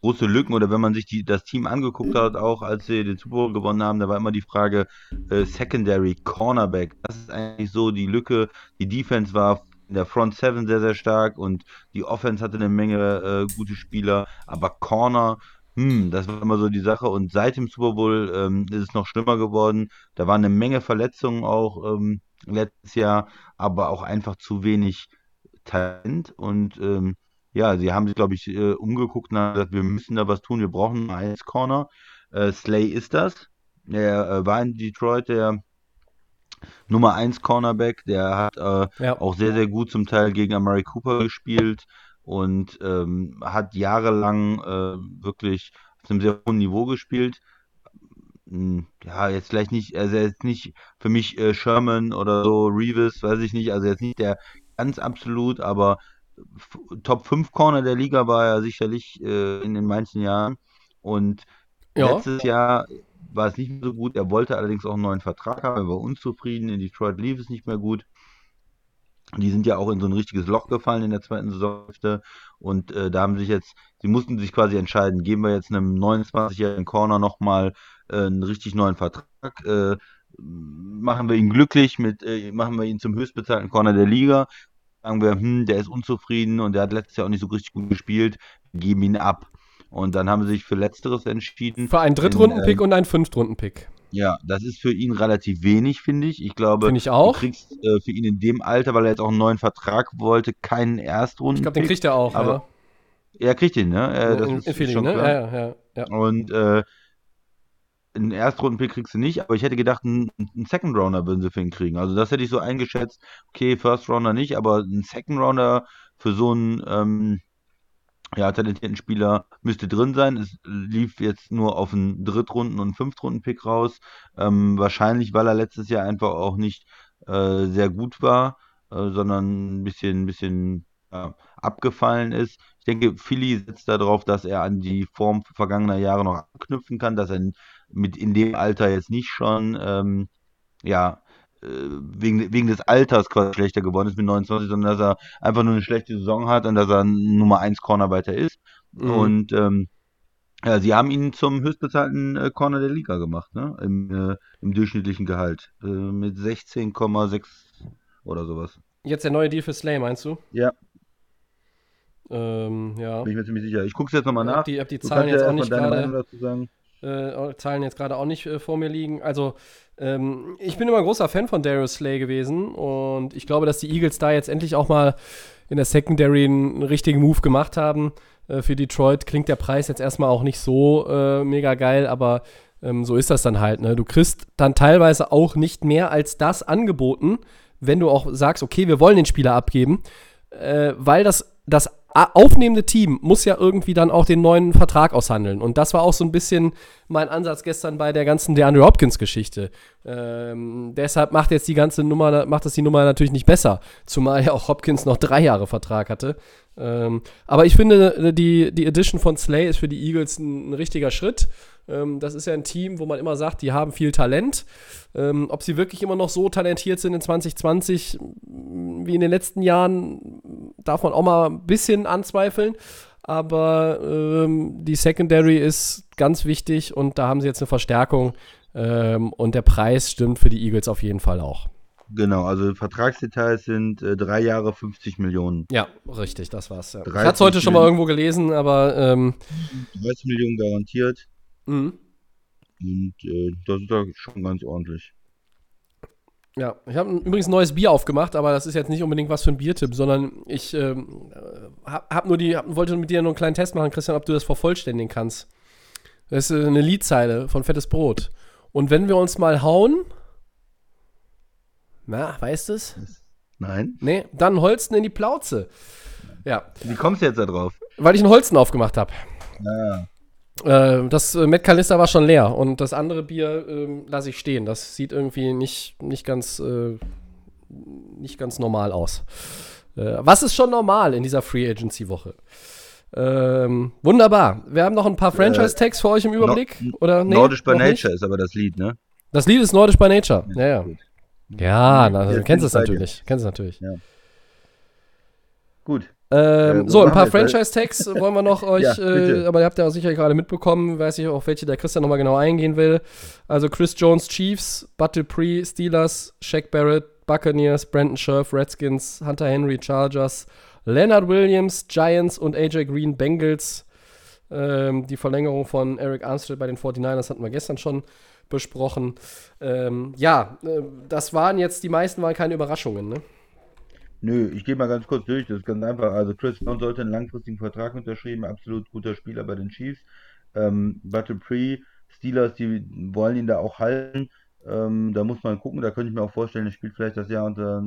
große Lücken. Oder wenn man sich die, das Team angeguckt hat, auch als sie den Super Bowl gewonnen haben, da war immer die Frage äh, Secondary, Cornerback. Das ist eigentlich so die Lücke. Die Defense war in der Front Seven sehr, sehr stark und die Offense hatte eine Menge äh, gute Spieler, aber Corner, hm, das war immer so die Sache. Und seit dem Super Bowl ähm, ist es noch schlimmer geworden. Da waren eine Menge Verletzungen auch ähm, letztes Jahr, aber auch einfach zu wenig Talent. Und ähm, ja, sie haben sich, glaube ich, äh, umgeguckt und haben gesagt, wir müssen da was tun, wir brauchen einen Ice Corner. Äh, Slay ist das. Er äh, war in Detroit der Nummer 1 Cornerback, der hat äh, ja. auch sehr, sehr gut zum Teil gegen Amari Cooper gespielt und ähm, hat jahrelang äh, wirklich auf einem sehr hohen Niveau gespielt. Hm, ja, jetzt vielleicht nicht, also jetzt nicht für mich äh, Sherman oder so, Reeves, weiß ich nicht, also jetzt nicht der ganz absolut, aber Top 5 Corner der Liga war er sicherlich äh, in den meisten Jahren. Und ja. letztes Jahr war es nicht mehr so gut. Er wollte allerdings auch einen neuen Vertrag haben. Er war unzufrieden. In Detroit lief es nicht mehr gut. Die sind ja auch in so ein richtiges Loch gefallen in der zweiten Saisonhälfte. Und äh, da haben sich jetzt, sie mussten sich quasi entscheiden, geben wir jetzt einem 29-jährigen Corner nochmal äh, einen richtig neuen Vertrag, äh, machen wir ihn glücklich, mit, äh, machen wir ihn zum höchstbezahlten Corner der Liga, sagen wir, hm, der ist unzufrieden und der hat letztes Jahr auch nicht so richtig gut gespielt, geben ihn ab. Und dann haben sie sich für Letzteres entschieden. Für einen Drittrunden-Pick äh, und einen Fünftrunden-Pick. Ja, das ist für ihn relativ wenig, finde ich. Ich glaube, ich auch. du kriegst äh, für ihn in dem Alter, weil er jetzt auch einen neuen Vertrag wollte, keinen Erstrunden. Ich glaube, den kriegt er auch, aber ja. Er kriegt ihn, ne? Äh, das in, ist in schon ne? klar. Ja, ja, ja. Und äh, einen Erstrunden-Pick kriegst du nicht, aber ich hätte gedacht, einen, einen Second Rounder würden sie für ihn kriegen. Also das hätte ich so eingeschätzt. Okay, First Rounder nicht, aber einen Second Rounder für so einen ähm, ja, talentierten Spieler müsste drin sein. Es lief jetzt nur auf einen Drittrunden- und Fünftrunden-Pick raus. Ähm, wahrscheinlich, weil er letztes Jahr einfach auch nicht äh, sehr gut war, äh, sondern ein bisschen, ein bisschen ja, abgefallen ist. Ich denke, Philly setzt darauf, dass er an die Form vergangener Jahre noch anknüpfen kann, dass er mit in dem Alter jetzt nicht schon ähm, ja, äh, wegen, wegen des Alters quasi schlechter geworden ist mit 29, sondern dass er einfach nur eine schlechte Saison hat und dass er ein Nummer 1 Corner weiter ist. Mhm. Und ähm, ja, sie haben ihn zum höchstbezahlten äh, Corner der Liga gemacht, ne? Im, äh, im durchschnittlichen Gehalt. Äh, mit 16,6 oder sowas. Jetzt der neue Deal für Slay, meinst du? Ja. Ähm, ja. Bin ich mir ziemlich sicher. Ich gucke es jetzt nochmal nach. Ich habe die, hab die Zahlen jetzt auch nicht gerade. Äh, Zahlen jetzt gerade auch nicht äh, vor mir liegen. Also ähm, ich bin immer ein großer Fan von Darius Slay gewesen und ich glaube, dass die Eagles da jetzt endlich auch mal in der Secondary einen richtigen Move gemacht haben. Äh, für Detroit klingt der Preis jetzt erstmal auch nicht so äh, mega geil, aber ähm, so ist das dann halt. Ne? Du kriegst dann teilweise auch nicht mehr als das angeboten, wenn du auch sagst, okay, wir wollen den Spieler abgeben, äh, weil das, das aufnehmende Team muss ja irgendwie dann auch den neuen Vertrag aushandeln. Und das war auch so ein bisschen mein Ansatz gestern bei der ganzen DeAndre Hopkins-Geschichte. Ähm, deshalb macht jetzt die ganze Nummer, macht das die Nummer natürlich nicht besser. Zumal ja auch Hopkins noch drei Jahre Vertrag hatte. Ähm, aber ich finde, die, die Edition von Slay ist für die Eagles ein, ein richtiger Schritt. Ähm, das ist ja ein Team, wo man immer sagt, die haben viel Talent. Ähm, ob sie wirklich immer noch so talentiert sind in 2020 wie in den letzten Jahren, darf man auch mal ein bisschen anzweifeln. Aber ähm, die Secondary ist ganz wichtig und da haben sie jetzt eine Verstärkung. Ähm, und der Preis stimmt für die Eagles auf jeden Fall auch. Genau, also Vertragsdetails sind äh, drei Jahre 50 Millionen. Ja, richtig, das war's. Ja. Ich hatte es heute schon mal irgendwo gelesen, aber. Ähm, 30 Millionen garantiert. Mhm. Und äh, das ist da schon ganz ordentlich. Ja, ich habe übrigens ein neues Bier aufgemacht, aber das ist jetzt nicht unbedingt was für ein Biertipp, sondern ich ähm, hab, hab, nur die, hab, wollte mit dir nur einen kleinen Test machen, Christian, ob du das vervollständigen kannst. Das ist eine Liedzeile von Fettes Brot. Und wenn wir uns mal hauen, na, weißt du es? Nein. Nee, dann Holsten in die Plauze. Ja. Wie kommst du jetzt da drauf? Weil ich einen Holsten aufgemacht habe. Ja. Äh, das äh, Met Calister war schon leer und das andere Bier äh, lasse ich stehen. Das sieht irgendwie nicht, nicht, ganz, äh, nicht ganz normal aus. Äh, was ist schon normal in dieser Free Agency Woche? Ähm, wunderbar. Wir haben noch ein paar äh, Franchise-Tags für euch im Überblick. No oder, nee, Nordisch by Nature nicht? ist aber das Lied, ne? Das Lied ist Nordisch by Nature. Ja, ja. Ja, na, du kennst es natürlich. Kennst es natürlich. Ja. Gut. Ähm, äh, so, ein paar Franchise-Tags wollen wir noch euch, ja, äh, aber ihr habt ja auch sicher gerade mitbekommen, weiß ich auch, welche der Christian nochmal genau eingehen will. Also Chris Jones, Chiefs, Bud Dupree, Steelers, Shaq Barrett, Buccaneers, Brandon Scherf, Redskins, Hunter Henry, Chargers, Leonard Williams, Giants und AJ Green, Bengals. Ähm, die Verlängerung von Eric Armstead bei den 49ers hatten wir gestern schon besprochen. Ähm, ja, äh, das waren jetzt, die meisten waren keine Überraschungen, ne? Nö, ich gehe mal ganz kurz durch. Das ist ganz einfach. Also Chris Jones sollte einen langfristigen Vertrag unterschrieben, absolut guter Spieler bei den Chiefs. Ähm, Pre, Steelers, die wollen ihn da auch halten. Ähm, da muss man gucken. Da könnte ich mir auch vorstellen, er spielt vielleicht das Jahr unter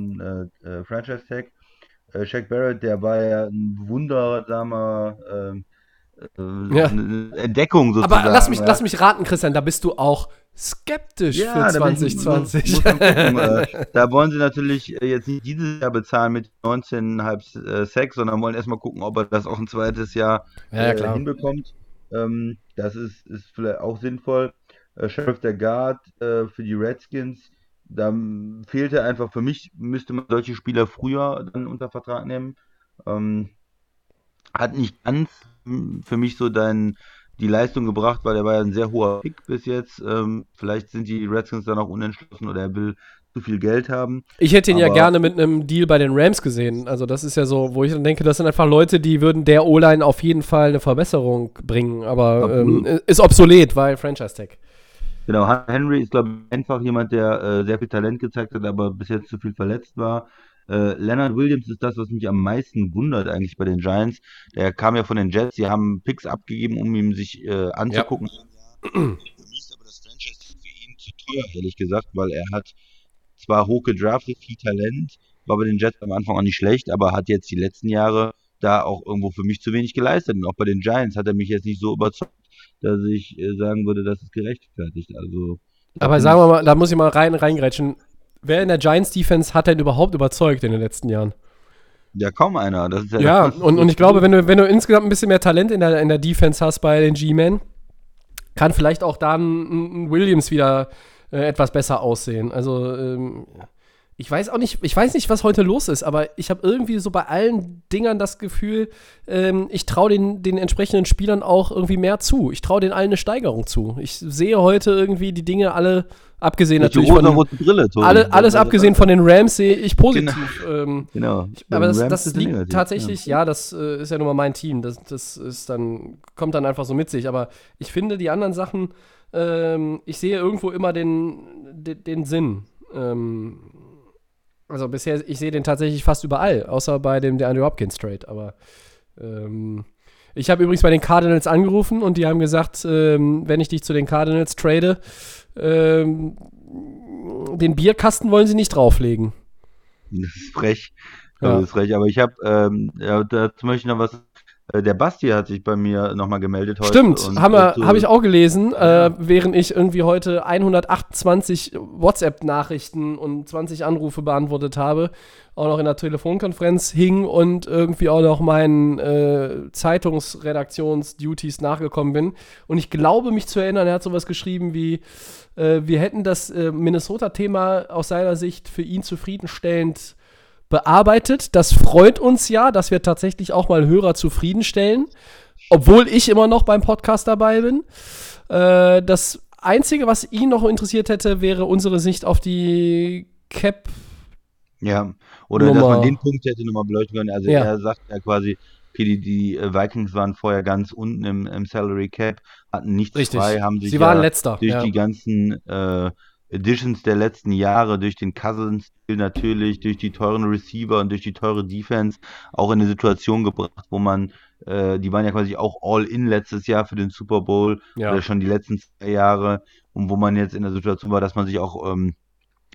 äh, äh, Franchise-Tag. Äh, Shaq Barrett, der war ja ein wundersamer ähm, äh, ja. Entdeckung sozusagen. Aber lass mich, ja. lass mich raten, Christian, da bist du auch skeptisch ja, für 2020. Ich, äh, da wollen sie natürlich äh, jetzt nicht dieses Jahr bezahlen mit 19,5 äh, Sex, sondern wollen erstmal gucken, ob er das auch ein zweites Jahr ja, hinbekommt. Ähm, das ist, ist vielleicht auch sinnvoll. Äh, Sheriff der Guard äh, für die Redskins, da fehlte einfach für mich, müsste man solche Spieler früher dann unter Vertrag nehmen. Ähm, hat nicht ganz für mich so dein die Leistung gebracht, weil er war ja ein sehr hoher Pick bis jetzt. Ähm, vielleicht sind die Redskins dann auch unentschlossen oder er will zu viel Geld haben. Ich hätte ihn Aber ja gerne mit einem Deal bei den Rams gesehen. Also das ist ja so, wo ich dann denke, das sind einfach Leute, die würden der O-Line auf jeden Fall eine Verbesserung bringen. Aber ähm, ist obsolet, weil Franchise Tag. Genau, Henry ist, glaube ich, einfach jemand, der äh, sehr viel Talent gezeigt hat, aber bis jetzt zu viel verletzt war. Äh, Leonard Williams ist das, was mich am meisten wundert eigentlich bei den Giants. Der kam ja von den Jets, die haben Picks abgegeben, um ihm sich äh, anzugucken. Ja. Für mich ist aber das Franchise für ihn zu teuer, ehrlich gesagt, weil er hat zwar hoch gedraftet, viel Talent, war bei den Jets am Anfang auch nicht schlecht, aber hat jetzt die letzten Jahre da auch irgendwo für mich zu wenig geleistet. Und auch bei den Giants hat er mich jetzt nicht so überzeugt, dass ich äh, sagen würde, das ist gerechtfertigt. Also aber sagen wir mal, da muss ich mal rein reingrätschen wer in der Giants Defense hat denn überhaupt überzeugt in den letzten Jahren? Ja, kaum einer. ja, ja und, und ich glaube, wenn du, wenn du insgesamt ein bisschen mehr Talent in der, in der Defense hast bei den G-Men, kann vielleicht auch da ein, ein Williams wieder äh, etwas besser aussehen. Also, ähm, ich weiß auch nicht, ich weiß nicht, was heute los ist, aber ich habe irgendwie so bei allen Dingern das Gefühl, ähm, ich traue den, den entsprechenden Spielern auch irgendwie mehr zu. Ich traue denen allen eine Steigerung zu. Ich sehe heute irgendwie die Dinge alle, abgesehen Mit natürlich von Brille, alle, alles abgesehen von den Rams sehe ich positiv. Genau. Ähm, genau. aber das, das liegt negativ, tatsächlich, ja, ja das äh, ist ja nun mal mein Team. Das, das ist dann, kommt dann einfach so mit sich. Aber ich finde die anderen Sachen, ähm, ich sehe irgendwo immer den, den, den Sinn. Ähm, also bisher, ich sehe den tatsächlich fast überall, außer bei dem der Andrew Hopkins Trade, aber ähm, Ich habe übrigens bei den Cardinals angerufen und die haben gesagt, ähm, wenn ich dich zu den Cardinals trade, ähm, den Bierkasten wollen sie nicht drauflegen. Das ist frech. Ja. Das ist frech. Aber ich habe, ähm, ja, dazu möchte ich noch was der Basti hat sich bei mir nochmal gemeldet heute. Stimmt, habe hab ich auch gelesen, ja. äh, während ich irgendwie heute 128 WhatsApp-Nachrichten und 20 Anrufe beantwortet habe, auch noch in der Telefonkonferenz hing und irgendwie auch noch meinen äh, Zeitungsredaktionsduties nachgekommen bin. Und ich glaube, mich zu erinnern, er hat sowas geschrieben wie, äh, wir hätten das äh, Minnesota-Thema aus seiner Sicht für ihn zufriedenstellend bearbeitet. Das freut uns ja, dass wir tatsächlich auch mal Hörer zufriedenstellen, obwohl ich immer noch beim Podcast dabei bin. Äh, das Einzige, was ihn noch interessiert hätte, wäre unsere Sicht auf die Cap. Ja, oder Nummer. dass man den Punkt hätte nochmal beleuchten können. Also ja. er sagt ja quasi, die, die äh, Vikings waren vorher ganz unten im, im Salary Cap, hatten nichts Richtig. frei, haben sich Sie waren ja letzter. durch ja. die ganzen äh, Editions der letzten Jahre, durch den Cousins natürlich, durch die teuren Receiver und durch die teure Defense auch in eine Situation gebracht, wo man, äh, die waren ja quasi auch All-In letztes Jahr für den Super Bowl, ja. oder schon die letzten zwei Jahre, und wo man jetzt in der Situation war, dass man sich auch ähm,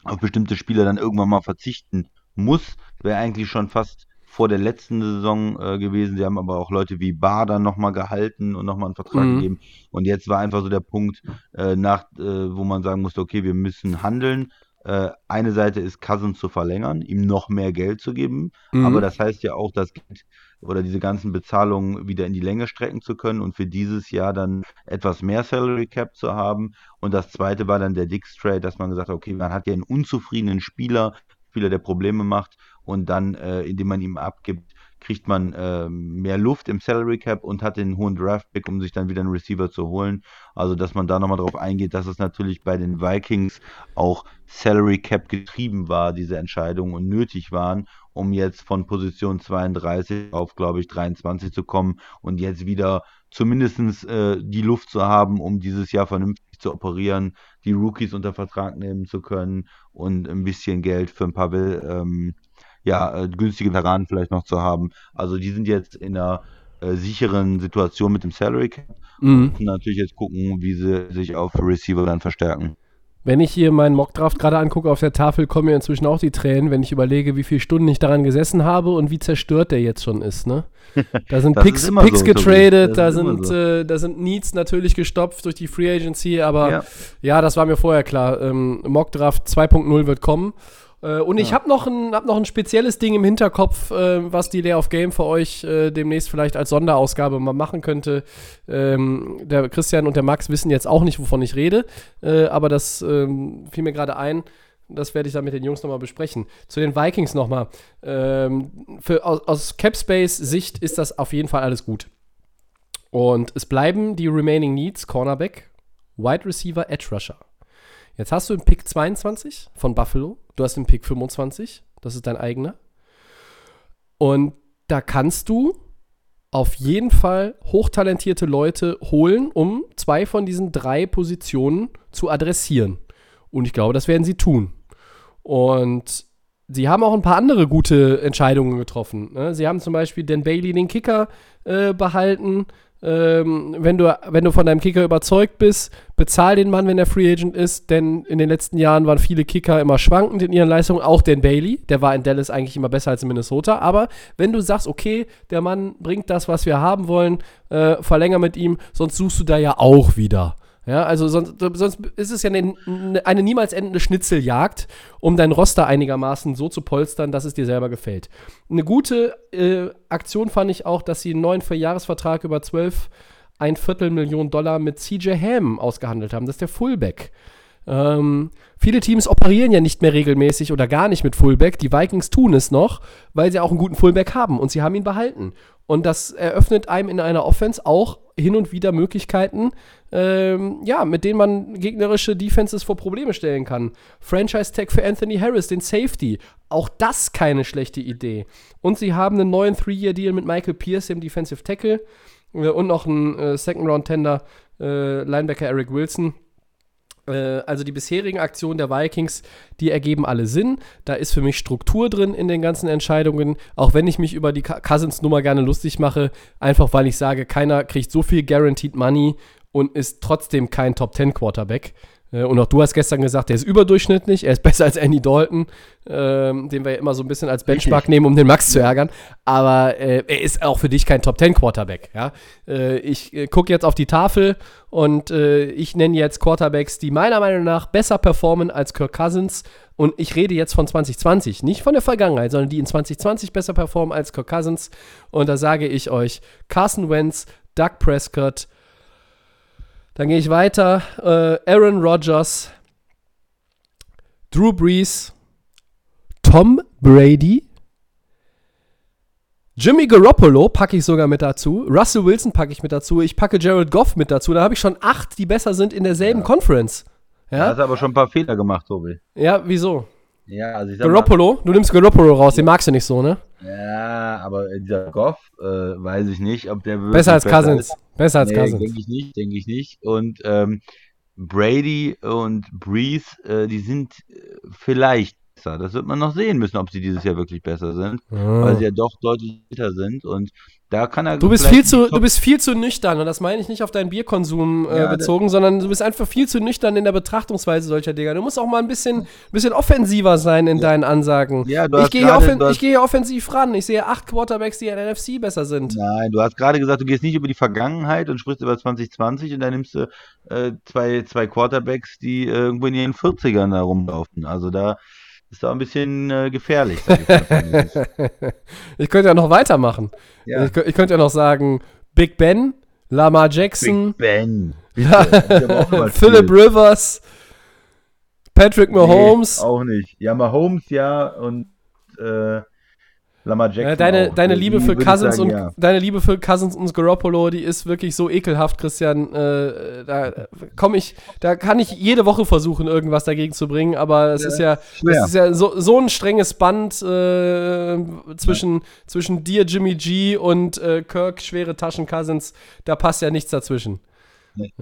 auf bestimmte Spieler dann irgendwann mal verzichten muss, wäre eigentlich schon fast vor der letzten Saison äh, gewesen. Sie haben aber auch Leute wie Bar dann nochmal gehalten und nochmal einen Vertrag mhm. gegeben. Und jetzt war einfach so der Punkt, äh, nach, äh, wo man sagen musste, okay, wir müssen handeln. Äh, eine Seite ist Cousins zu verlängern, ihm noch mehr Geld zu geben. Mhm. Aber das heißt ja auch, das Geld oder diese ganzen Bezahlungen wieder in die Länge strecken zu können und für dieses Jahr dann etwas mehr Salary Cap zu haben. Und das zweite war dann der Dix Trade, dass man gesagt hat, okay, man hat ja einen unzufriedenen Spieler, Spieler, der Probleme macht und dann, äh, indem man ihm abgibt, kriegt man äh, mehr Luft im Salary Cap und hat den hohen Draft Pick, um sich dann wieder einen Receiver zu holen. Also, dass man da nochmal drauf eingeht, dass es natürlich bei den Vikings auch Salary Cap getrieben war, diese Entscheidungen und nötig waren, um jetzt von Position 32 auf, glaube ich, 23 zu kommen und jetzt wieder zumindest äh, die Luft zu haben, um dieses Jahr vernünftig zu operieren, die Rookies unter Vertrag nehmen zu können und ein bisschen Geld für ein paar ähm, ja, äh, günstige Veteranen vielleicht noch zu haben. Also die sind jetzt in einer äh, sicheren Situation mit dem Salary Cap mhm. und natürlich jetzt gucken, wie sie sich auf Receiver dann verstärken. Wenn ich hier meinen Mockdraft gerade angucke auf der Tafel, kommen mir inzwischen auch die Tränen, wenn ich überlege, wie viele Stunden ich daran gesessen habe und wie zerstört der jetzt schon ist. Ne? Da sind Picks, Picks so, getradet, da sind, so. äh, da sind Needs natürlich gestopft durch die Free Agency, aber ja, ja das war mir vorher klar. Ähm, Mockdraft 2.0 wird kommen und ja. ich habe noch, ein, hab noch ein spezielles Ding im Hinterkopf, äh, was die Lay of Game für euch äh, demnächst vielleicht als Sonderausgabe mal machen könnte. Ähm, der Christian und der Max wissen jetzt auch nicht, wovon ich rede, äh, aber das ähm, fiel mir gerade ein. Das werde ich dann mit den Jungs nochmal besprechen. Zu den Vikings nochmal. Ähm, aus, aus Capspace-Sicht ist das auf jeden Fall alles gut. Und es bleiben die remaining Needs: Cornerback, Wide Receiver, Edge Rusher. Jetzt hast du den Pick 22 von Buffalo. Du hast den Pick 25. Das ist dein eigener. Und da kannst du auf jeden Fall hochtalentierte Leute holen, um zwei von diesen drei Positionen zu adressieren. Und ich glaube, das werden sie tun. Und sie haben auch ein paar andere gute Entscheidungen getroffen. Ne? Sie haben zum Beispiel Dan Bailey den Kicker äh, behalten ähm, wenn, du, wenn du von deinem Kicker überzeugt bist, bezahl den Mann, wenn er Free Agent ist, denn in den letzten Jahren waren viele Kicker immer schwankend in ihren Leistungen, auch Dan Bailey, der war in Dallas eigentlich immer besser als in Minnesota, aber wenn du sagst, okay, der Mann bringt das, was wir haben wollen, äh, verlänger mit ihm, sonst suchst du da ja auch wieder. Ja, also sonst, sonst ist es ja eine, eine, niemals endende Schnitzeljagd, um dein Roster einigermaßen so zu polstern, dass es dir selber gefällt. Eine gute äh, Aktion fand ich auch, dass sie einen neuen Vierjahresvertrag über 12, ein Viertel Million Dollar mit CJ Ham ausgehandelt haben. Das ist der Fullback. Ähm, viele Teams operieren ja nicht mehr regelmäßig oder gar nicht mit Fullback. Die Vikings tun es noch, weil sie auch einen guten Fullback haben und sie haben ihn behalten. Und das eröffnet einem in einer Offense auch hin und wieder Möglichkeiten, ähm, ja, mit denen man gegnerische Defenses vor Probleme stellen kann. Franchise-Tag für Anthony Harris, den Safety. Auch das keine schlechte Idee. Und sie haben einen neuen Three-Year-Deal mit Michael Pierce, dem Defensive Tackle. Äh, und noch einen äh, Second-Round-Tender, äh, Linebacker Eric Wilson. Äh, also die bisherigen Aktionen der Vikings, die ergeben alle Sinn. Da ist für mich Struktur drin in den ganzen Entscheidungen, auch wenn ich mich über die Cousins-Nummer gerne lustig mache, einfach weil ich sage, keiner kriegt so viel Guaranteed Money und ist trotzdem kein Top-10-Quarterback. Äh, und auch du hast gestern gesagt, er ist überdurchschnittlich, er ist besser als Andy Dalton, ähm, den wir ja immer so ein bisschen als Benchmark nehmen, um den Max zu ärgern. Aber äh, er ist auch für dich kein Top Ten Quarterback. Ja? Äh, ich äh, gucke jetzt auf die Tafel und äh, ich nenne jetzt Quarterbacks, die meiner Meinung nach besser performen als Kirk Cousins. Und ich rede jetzt von 2020, nicht von der Vergangenheit, sondern die in 2020 besser performen als Kirk Cousins. Und da sage ich euch, Carson Wentz, Doug Prescott, dann gehe ich weiter. Äh, Aaron Rodgers, Drew Brees, Tom Brady, Jimmy Garoppolo packe ich sogar mit dazu. Russell Wilson packe ich mit dazu. Ich packe Jared Goff mit dazu. Da habe ich schon acht, die besser sind in derselben ja. Conference. Ja? Da hast aber schon ein paar Fehler gemacht, Tobi. Ja, wieso? Ja, also ich sag Garoppolo? Mal, du nimmst Garoppolo raus, den magst du nicht so, ne? Ja, aber dieser Goff, äh, weiß ich nicht, ob der Besser als besser Cousins. Ist. Besser als nee, Cousins. Denke ich nicht, denke ich nicht. Und ähm, Brady und Breeze, äh, die sind äh, vielleicht besser. Das wird man noch sehen müssen, ob sie dieses Jahr wirklich besser sind, ah. weil sie ja doch deutlich älter sind. Und da kann er. Du bist viel zu, du bist viel zu nüchtern und das meine ich nicht auf deinen Bierkonsum äh, ja, bezogen, sondern du bist einfach viel zu nüchtern in der Betrachtungsweise solcher Dinger. Du musst auch mal ein bisschen, bisschen offensiver sein in ja. deinen Ansagen. Ja, du ich gehe offen, geh offensiv ran. Ich sehe acht Quarterbacks, die in der NFC besser sind. Nein, du hast gerade gesagt, du gehst nicht über die Vergangenheit und sprichst über 2020 und dann nimmst du äh, zwei, zwei Quarterbacks, die irgendwo in ihren 40ern da rumlaufen. Also da ist doch ein bisschen äh, gefährlich. ich könnte ja noch weitermachen. Ja. Ich, ich, könnte ja noch sagen, Big Ben, Lamar Jackson, Big Ben, Philip Rivers, Patrick Mahomes. Nee, auch nicht. Ja, Mahomes ja und äh, Lamar Jackson. Ja, deine, auch. deine, Liebe für Cousins sagen, und, ja. deine Liebe für Cousins und Garoppolo, die ist wirklich so ekelhaft, Christian. Äh, da komme ich, da kann ich jede Woche versuchen, irgendwas dagegen zu bringen, aber es ja, ist ja, es ist ja so, so ein strenges Band äh, zwischen, ja. zwischen dir, Jimmy G und äh, Kirk, schwere Taschen Cousins. Da passt ja nichts dazwischen. Nee.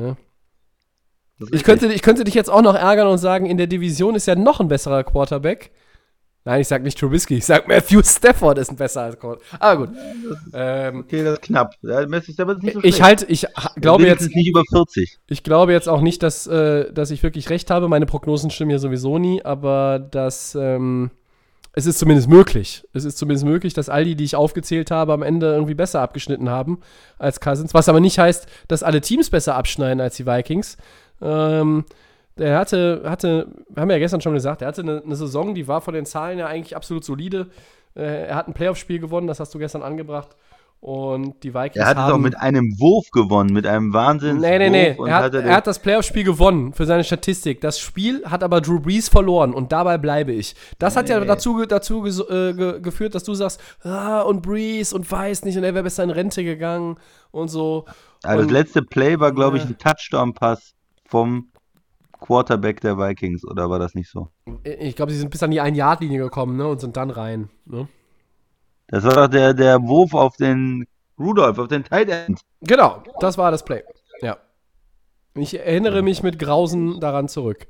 Ich könnte, ich könnte dich jetzt auch noch ärgern und sagen, in der Division ist ja noch ein besserer Quarterback. Nein, ich sag nicht Trubisky, ich sag Matthew Stafford ist ein besser als Colt. Aber gut. Ähm, okay, das ist knapp. Ja, Matthew Stafford ist nicht so ich halt, ich glaube jetzt nicht über 40. Ich glaube jetzt auch nicht, dass, äh, dass ich wirklich recht habe. Meine Prognosen stimmen ja sowieso nie, aber dass ähm, es ist zumindest möglich. Es ist zumindest möglich, dass all die, die ich aufgezählt habe, am Ende irgendwie besser abgeschnitten haben als Cousins. Was aber nicht heißt, dass alle Teams besser abschneiden als die Vikings. Ähm, der hatte, hatte, haben wir ja gestern schon gesagt, er hatte eine, eine Saison, die war von den Zahlen ja eigentlich absolut solide. Äh, er hat ein Playoff-Spiel gewonnen, das hast du gestern angebracht. Und die Vikings Er hat es auch mit einem Wurf gewonnen, mit einem Wahnsinn. Nee, nee, nee. Er hat, er hat das Playoff-Spiel gewonnen für seine Statistik. Das Spiel hat aber Drew Brees verloren und dabei bleibe ich. Das nee. hat ja dazu, dazu äh, ge geführt, dass du sagst, ah, und Brees und weiß nicht und er wäre besser in Rente gegangen und so. Also und, das letzte Play war, glaube ich, ein Touchdown-Pass vom Quarterback der Vikings, oder war das nicht so? Ich glaube, sie sind bis an die Ein-Yard-Linie gekommen, ne? Und sind dann rein. Ne? Das war doch der, der Wurf auf den Rudolph, auf den Tight End. Genau, das war das Play. Ja. Ich erinnere mich mit Grausen daran zurück.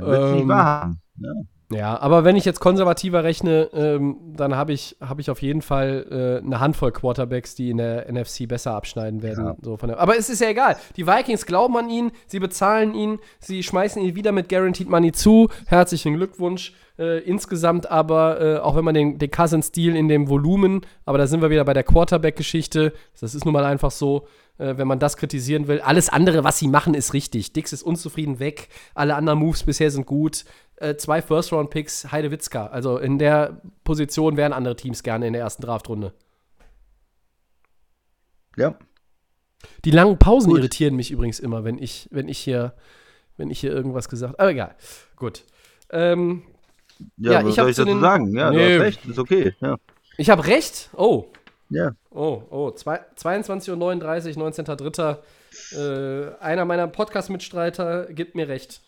Ja, ähm, nicht wahr. Ja. Ja, aber wenn ich jetzt konservativer rechne, ähm, dann habe ich, hab ich auf jeden Fall äh, eine Handvoll Quarterbacks, die in der NFC besser abschneiden werden. Ja. So der, aber es ist ja egal. Die Vikings glauben an ihn, sie bezahlen ihn, sie schmeißen ihn wieder mit Guaranteed Money zu. Herzlichen Glückwunsch. Äh, insgesamt aber, äh, auch wenn man den, den Cousins-Deal in dem Volumen, aber da sind wir wieder bei der Quarterback-Geschichte, das ist nun mal einfach so, äh, wenn man das kritisieren will. Alles andere, was sie machen, ist richtig. Dix ist unzufrieden weg, alle anderen Moves bisher sind gut äh, zwei First-Round-Picks Heidewitzka. Also in der Position wären andere Teams gerne in der ersten Draftrunde. Ja. Die langen Pausen Gut. irritieren mich übrigens immer, wenn ich, wenn ich hier, wenn ich hier irgendwas gesagt habe. Aber egal. Gut. Ähm, ja, ja, was ich soll ich dazu sagen? Ja, nee. du hast recht, ist okay. Ja. Ich habe recht? Oh. Ja. Oh, oh. 22.39 Uhr, 19.03. Äh, einer meiner Podcast-Mitstreiter gibt mir recht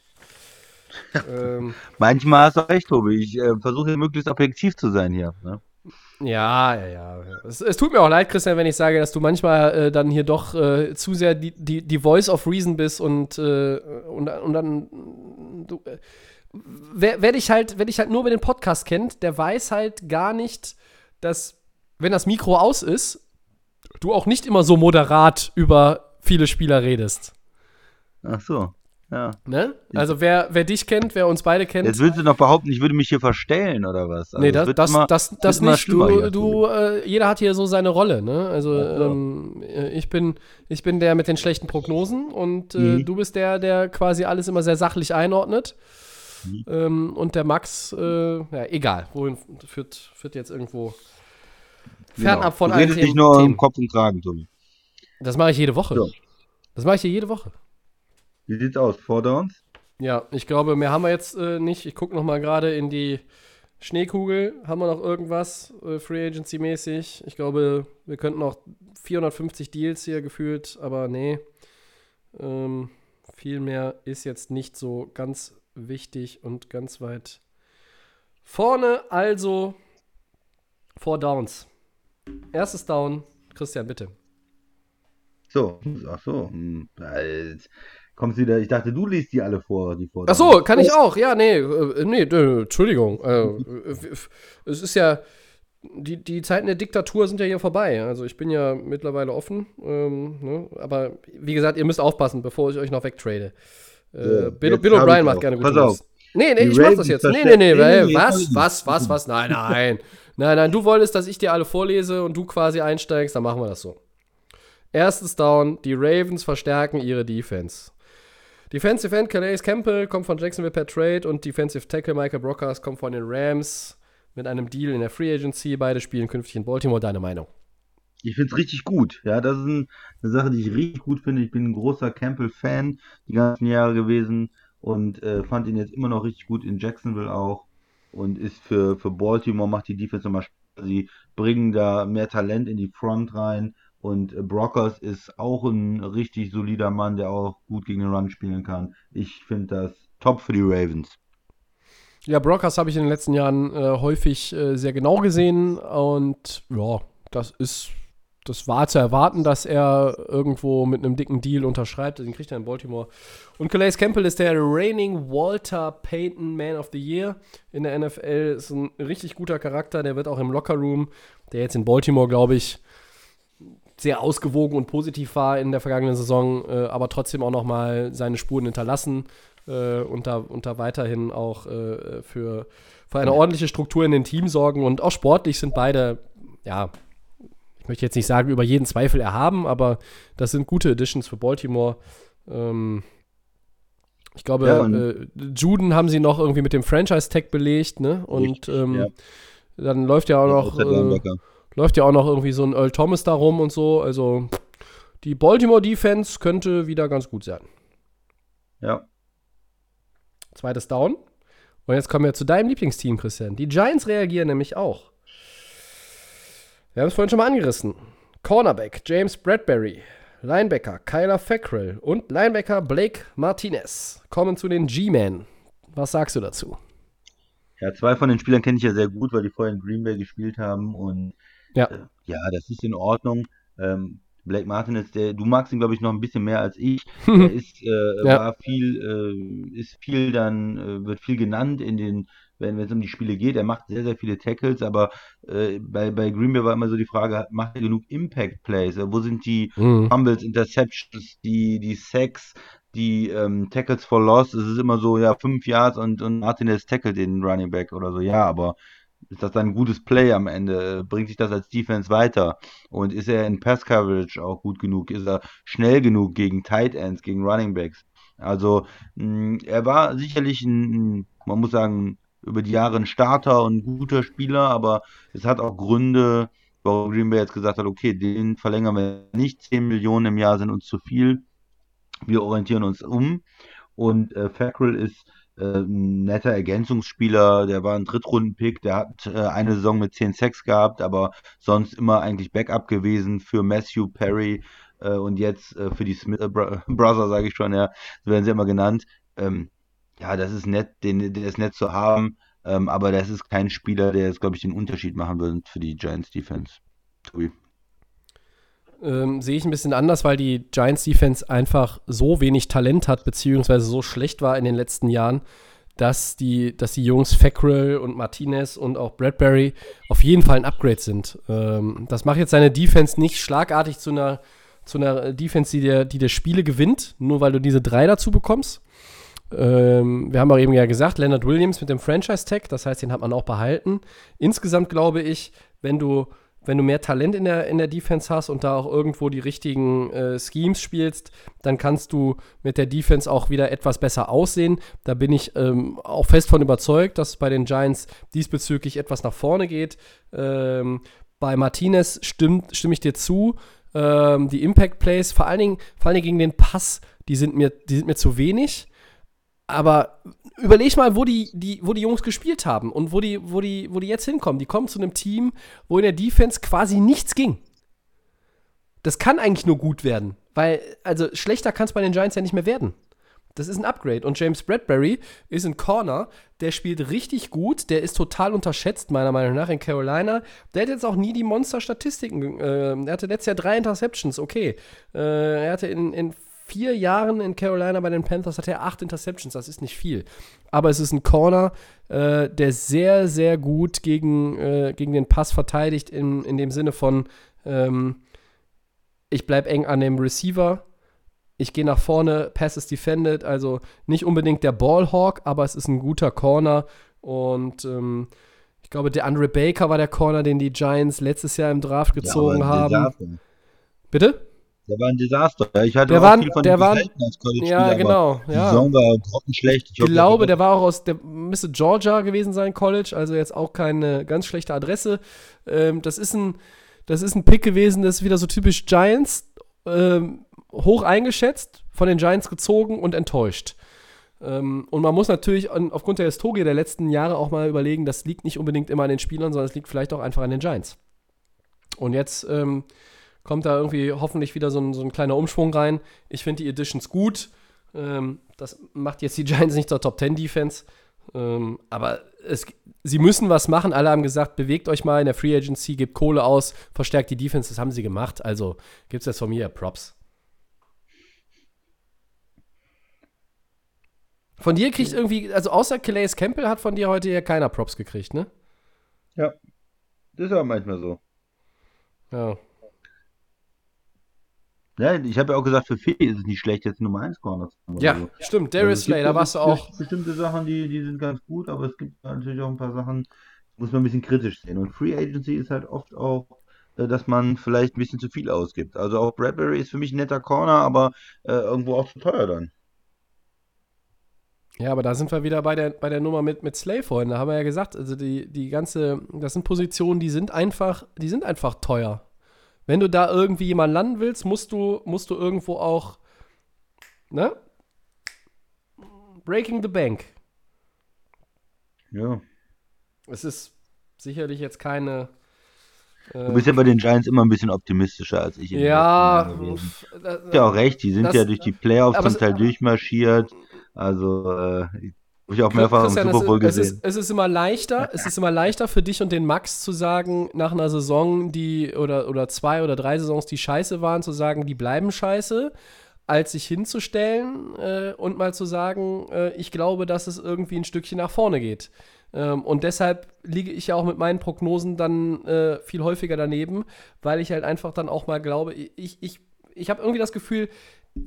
ähm, Manchmal hast du recht, Tobi. Ich äh, versuche möglichst objektiv zu sein hier. Ne? Ja, ja, ja. Es, es, tut mir auch leid, Christian, wenn ich sage, dass du manchmal äh, dann hier doch äh, zu sehr die, die, die Voice of Reason bist und, äh, und, und dann du, äh, wer, wer, dich halt, wer dich halt nur über den Podcast kennt, der weiß halt gar nicht, dass, wenn das Mikro aus ist, du auch nicht immer so moderat über viele Spieler redest. Ach so. Ja. Ne? Also wer, wer dich kennt, wer uns beide kennt. Jetzt willst du noch behaupten, ich würde mich hier verstellen oder was? Also nee, das, das, immer, das, das nicht. Du, du äh, jeder hat hier so seine Rolle, ne? Also ähm, äh, ich bin, ich bin der mit den schlechten Prognosen und äh, mhm. du bist der, der quasi alles immer sehr sachlich einordnet. Mhm. Ähm, und der Max, äh, ja, egal, wohin führt, führt jetzt irgendwo fernab genau. von einem Thema. nicht nur Themen. im Kopf und Kragen, Tommy. Das mache ich jede Woche. Ja. Das mache ich hier jede Woche. Wie sieht's aus? Four Downs? Ja, ich glaube, mehr haben wir jetzt äh, nicht. Ich gucke noch mal gerade in die Schneekugel. Haben wir noch irgendwas äh, Free Agency mäßig? Ich glaube, wir könnten noch 450 Deals hier gefühlt, aber nee. Ähm, viel mehr ist jetzt nicht so ganz wichtig und ganz weit vorne. Also Four Downs. Erstes Down. Christian, bitte. So, ach so. Hm, kommst wieder, ich dachte, du liest die alle vor, die vor. Ach so, kann ich auch. Ja, nee, äh, nee, äh, Entschuldigung. Äh, es ist ja, die, die Zeiten der Diktatur sind ja hier vorbei. Also ich bin ja mittlerweile offen. Ähm, ne? Aber wie gesagt, ihr müsst aufpassen, bevor ich euch noch wegtrade. Äh, ja, Bill, Bill O'Brien macht gerne gute Pass auf. Nee, nee, ich mach das jetzt. Nee, nee, nee, nee, was, was, was, was? Nein, nein. Nein, nein, du wolltest, dass ich dir alle vorlese und du quasi einsteigst, dann machen wir das so. Erstes Down, die Ravens verstärken ihre Defense. Defensive End Calais Campbell kommt von Jacksonville per Trade und Defensive Tackle Michael Brockers kommt von den Rams mit einem Deal in der Free Agency. Beide spielen künftig in Baltimore. Deine Meinung? Ich finde es richtig gut. Ja, das ist ein, eine Sache, die ich richtig gut finde. Ich bin ein großer Campbell-Fan die ganzen Jahre gewesen und äh, fand ihn jetzt immer noch richtig gut in Jacksonville auch und ist für, für Baltimore macht die Defense nochmal. Sie bringen da mehr Talent in die Front rein und äh, Brockers ist auch ein richtig solider Mann, der auch gut gegen den Run spielen kann. Ich finde das top für die Ravens. Ja, Brockers habe ich in den letzten Jahren äh, häufig äh, sehr genau gesehen und ja, das ist, das war zu erwarten, dass er irgendwo mit einem dicken Deal unterschreibt. Den kriegt er in Baltimore. Und Calais Campbell ist der reigning Walter Payton Man of the Year in der NFL. Ist ein richtig guter Charakter, der wird auch im Lockerroom, der jetzt in Baltimore, glaube ich, sehr ausgewogen und positiv war in der vergangenen Saison, äh, aber trotzdem auch nochmal seine Spuren hinterlassen äh, und, da, und da weiterhin auch äh, für, für eine ordentliche Struktur in den Team sorgen. Und auch sportlich sind beide, ja, ich möchte jetzt nicht sagen, über jeden Zweifel erhaben, aber das sind gute Additions für Baltimore. Ähm, ich glaube, ja, äh, Juden haben sie noch irgendwie mit dem Franchise-Tag belegt, ne? Und ähm, ja. dann läuft ja auch noch. Läuft ja auch noch irgendwie so ein Earl Thomas da rum und so. Also die Baltimore Defense könnte wieder ganz gut sein. Ja. Zweites Down. Und jetzt kommen wir zu deinem Lieblingsteam, Christian. Die Giants reagieren nämlich auch. Wir haben es vorhin schon mal angerissen. Cornerback James Bradbury, Linebacker Kyler Fackrell und Linebacker Blake Martinez kommen zu den G-Men. Was sagst du dazu? Ja, zwei von den Spielern kenne ich ja sehr gut, weil die vorher in Green Bay gespielt haben und ja. Äh, ja, das ist in Ordnung. Ähm, Blake Martinez, der, du magst ihn, glaube ich, noch ein bisschen mehr als ich. er ist, äh, ja. war viel, äh, ist viel dann, äh, wird viel genannt in den, wenn es um die Spiele geht. Er macht sehr, sehr viele Tackles, aber äh, bei, bei Green Bay war immer so die Frage, macht er genug Impact Plays? Wo sind die mhm. Fumbles, Interceptions, die, die Sacks, die ähm, Tackles for Loss? Es ist immer so, ja, fünf Yards und, und Martinez tackelt den Running Back oder so. Ja, aber ist das ein gutes Play am Ende? Bringt sich das als Defense weiter? Und ist er in Pass Coverage auch gut genug? Ist er schnell genug gegen Tight Ends, gegen Running Backs? Also, mh, er war sicherlich ein, man muss sagen, über die Jahre ein Starter und ein guter Spieler, aber es hat auch Gründe, warum Green Bay jetzt gesagt hat, okay, den verlängern wir nicht, 10 Millionen im Jahr sind uns zu viel, wir orientieren uns um. Und äh, Fackrell ist ein netter Ergänzungsspieler, der war ein Drittrunden-Pick, der hat äh, eine Saison mit 10 Sacks gehabt, aber sonst immer eigentlich Backup gewesen für Matthew Perry äh, und jetzt äh, für die Smith äh, Brother, sage ich schon, ja, so werden sie immer genannt. Ähm, ja, das ist nett, den, der ist nett zu haben. Ähm, aber das ist kein Spieler, der jetzt, glaube ich, den Unterschied machen wird für die Giants Defense. Tobi. Ähm, sehe ich ein bisschen anders, weil die Giants Defense einfach so wenig Talent hat, beziehungsweise so schlecht war in den letzten Jahren, dass die, dass die Jungs Fackrell und Martinez und auch Bradbury auf jeden Fall ein Upgrade sind. Ähm, das macht jetzt seine Defense nicht schlagartig zu einer, zu einer Defense, die der, die der Spiele gewinnt, nur weil du diese drei dazu bekommst. Ähm, wir haben auch eben ja gesagt, Leonard Williams mit dem Franchise-Tag, das heißt, den hat man auch behalten. Insgesamt glaube ich, wenn du wenn du mehr Talent in der, in der Defense hast und da auch irgendwo die richtigen äh, Schemes spielst, dann kannst du mit der Defense auch wieder etwas besser aussehen. Da bin ich ähm, auch fest von überzeugt, dass bei den Giants diesbezüglich etwas nach vorne geht. Ähm, bei Martinez stimmt, stimme ich dir zu. Ähm, die Impact Plays, vor allen, Dingen, vor allen Dingen gegen den Pass, die sind mir, die sind mir zu wenig. Aber überleg mal, wo die, die, wo die Jungs gespielt haben und wo die, wo, die, wo die jetzt hinkommen. Die kommen zu einem Team, wo in der Defense quasi nichts ging. Das kann eigentlich nur gut werden, weil, also schlechter kann es bei den Giants ja nicht mehr werden. Das ist ein Upgrade. Und James Bradbury ist ein Corner, der spielt richtig gut, der ist total unterschätzt, meiner Meinung nach, in Carolina. Der hat jetzt auch nie die Monster-Statistiken. Äh, er hatte letztes Jahr drei Interceptions, okay. Äh, er hatte in, in vier Jahren in Carolina bei den Panthers hat er acht Interceptions. Das ist nicht viel. Aber es ist ein Corner, äh, der sehr, sehr gut gegen, äh, gegen den Pass verteidigt, in, in dem Sinne von, ähm, ich bleibe eng an dem Receiver. Ich gehe nach vorne, Pass ist defended, also nicht unbedingt der Ballhawk, aber es ist ein guter Corner. Und ähm, ich glaube, der Andre Baker war der Corner, den die Giants letztes Jahr im Draft gezogen ja, haben. Bitte? Der war ein Desaster. Ich hatte der auch war, viel von der war, als college Ja, genau. Die ja. Saison war grottenschlecht. Ich, ich glaube, der war auch aus der müsste Georgia gewesen sein, College, also jetzt auch keine ganz schlechte Adresse. Ähm, das ist ein das ist ein Pick gewesen, das ist wieder so typisch Giants, ähm, hoch eingeschätzt, von den Giants gezogen und enttäuscht. Ähm, und man muss natürlich an, aufgrund der Historie der letzten Jahre auch mal überlegen, das liegt nicht unbedingt immer an den Spielern, sondern es liegt vielleicht auch einfach an den Giants. Und jetzt ähm, kommt da irgendwie hoffentlich wieder so ein, so ein kleiner Umschwung rein. Ich finde die Editions gut. Ähm, das macht jetzt die Giants nicht zur Top 10 Defense. Ähm, aber es, sie müssen was machen. Alle haben gesagt, bewegt euch mal in der Free Agency, gebt Kohle aus, verstärkt die Defense. Das haben sie gemacht. Also gibt es jetzt von mir Props. Von dir kriegt irgendwie, also außer Calais Campbell hat von dir heute ja keiner Props gekriegt, ne? Ja. Das ist aber manchmal so. Ja. Ja, ich habe ja auch gesagt, für Fee ist es nicht schlecht, jetzt Nummer 1 Corner zu haben. Ja, so. stimmt. Darius also Slay, da warst du auch. Bestimmte Sachen, die, die sind ganz gut, aber es gibt natürlich auch ein paar Sachen, muss man ein bisschen kritisch sehen. Und Free Agency ist halt oft auch, äh, dass man vielleicht ein bisschen zu viel ausgibt. Also auch Bradbury ist für mich ein netter Corner, aber äh, irgendwo auch zu teuer dann. Ja, aber da sind wir wieder bei der, bei der Nummer mit, mit Slay vorhin. Da haben wir ja gesagt, also die, die ganze, das sind Positionen, die sind einfach, die sind einfach teuer wenn du da irgendwie jemanden landen willst, musst du, musst du irgendwo auch, ne? Breaking the Bank. Ja. Es ist sicherlich jetzt keine. Äh, du bist ja bei den Giants immer ein bisschen optimistischer als ich. Ja. Du hast ja auch recht, die sind das, ja durch die Playoffs zum Teil durchmarschiert. Also, äh, habe ich auch mehrfach Christian, im Super Bowl gesehen. Es ist, es ist, immer leichter, es ist immer leichter für dich und den Max zu sagen, nach einer Saison, die oder, oder zwei oder drei Saisons, die scheiße waren, zu sagen, die bleiben scheiße, als sich hinzustellen äh, und mal zu sagen, äh, ich glaube, dass es irgendwie ein Stückchen nach vorne geht. Ähm, und deshalb liege ich ja auch mit meinen Prognosen dann äh, viel häufiger daneben, weil ich halt einfach dann auch mal glaube, ich, ich, ich habe irgendwie das Gefühl,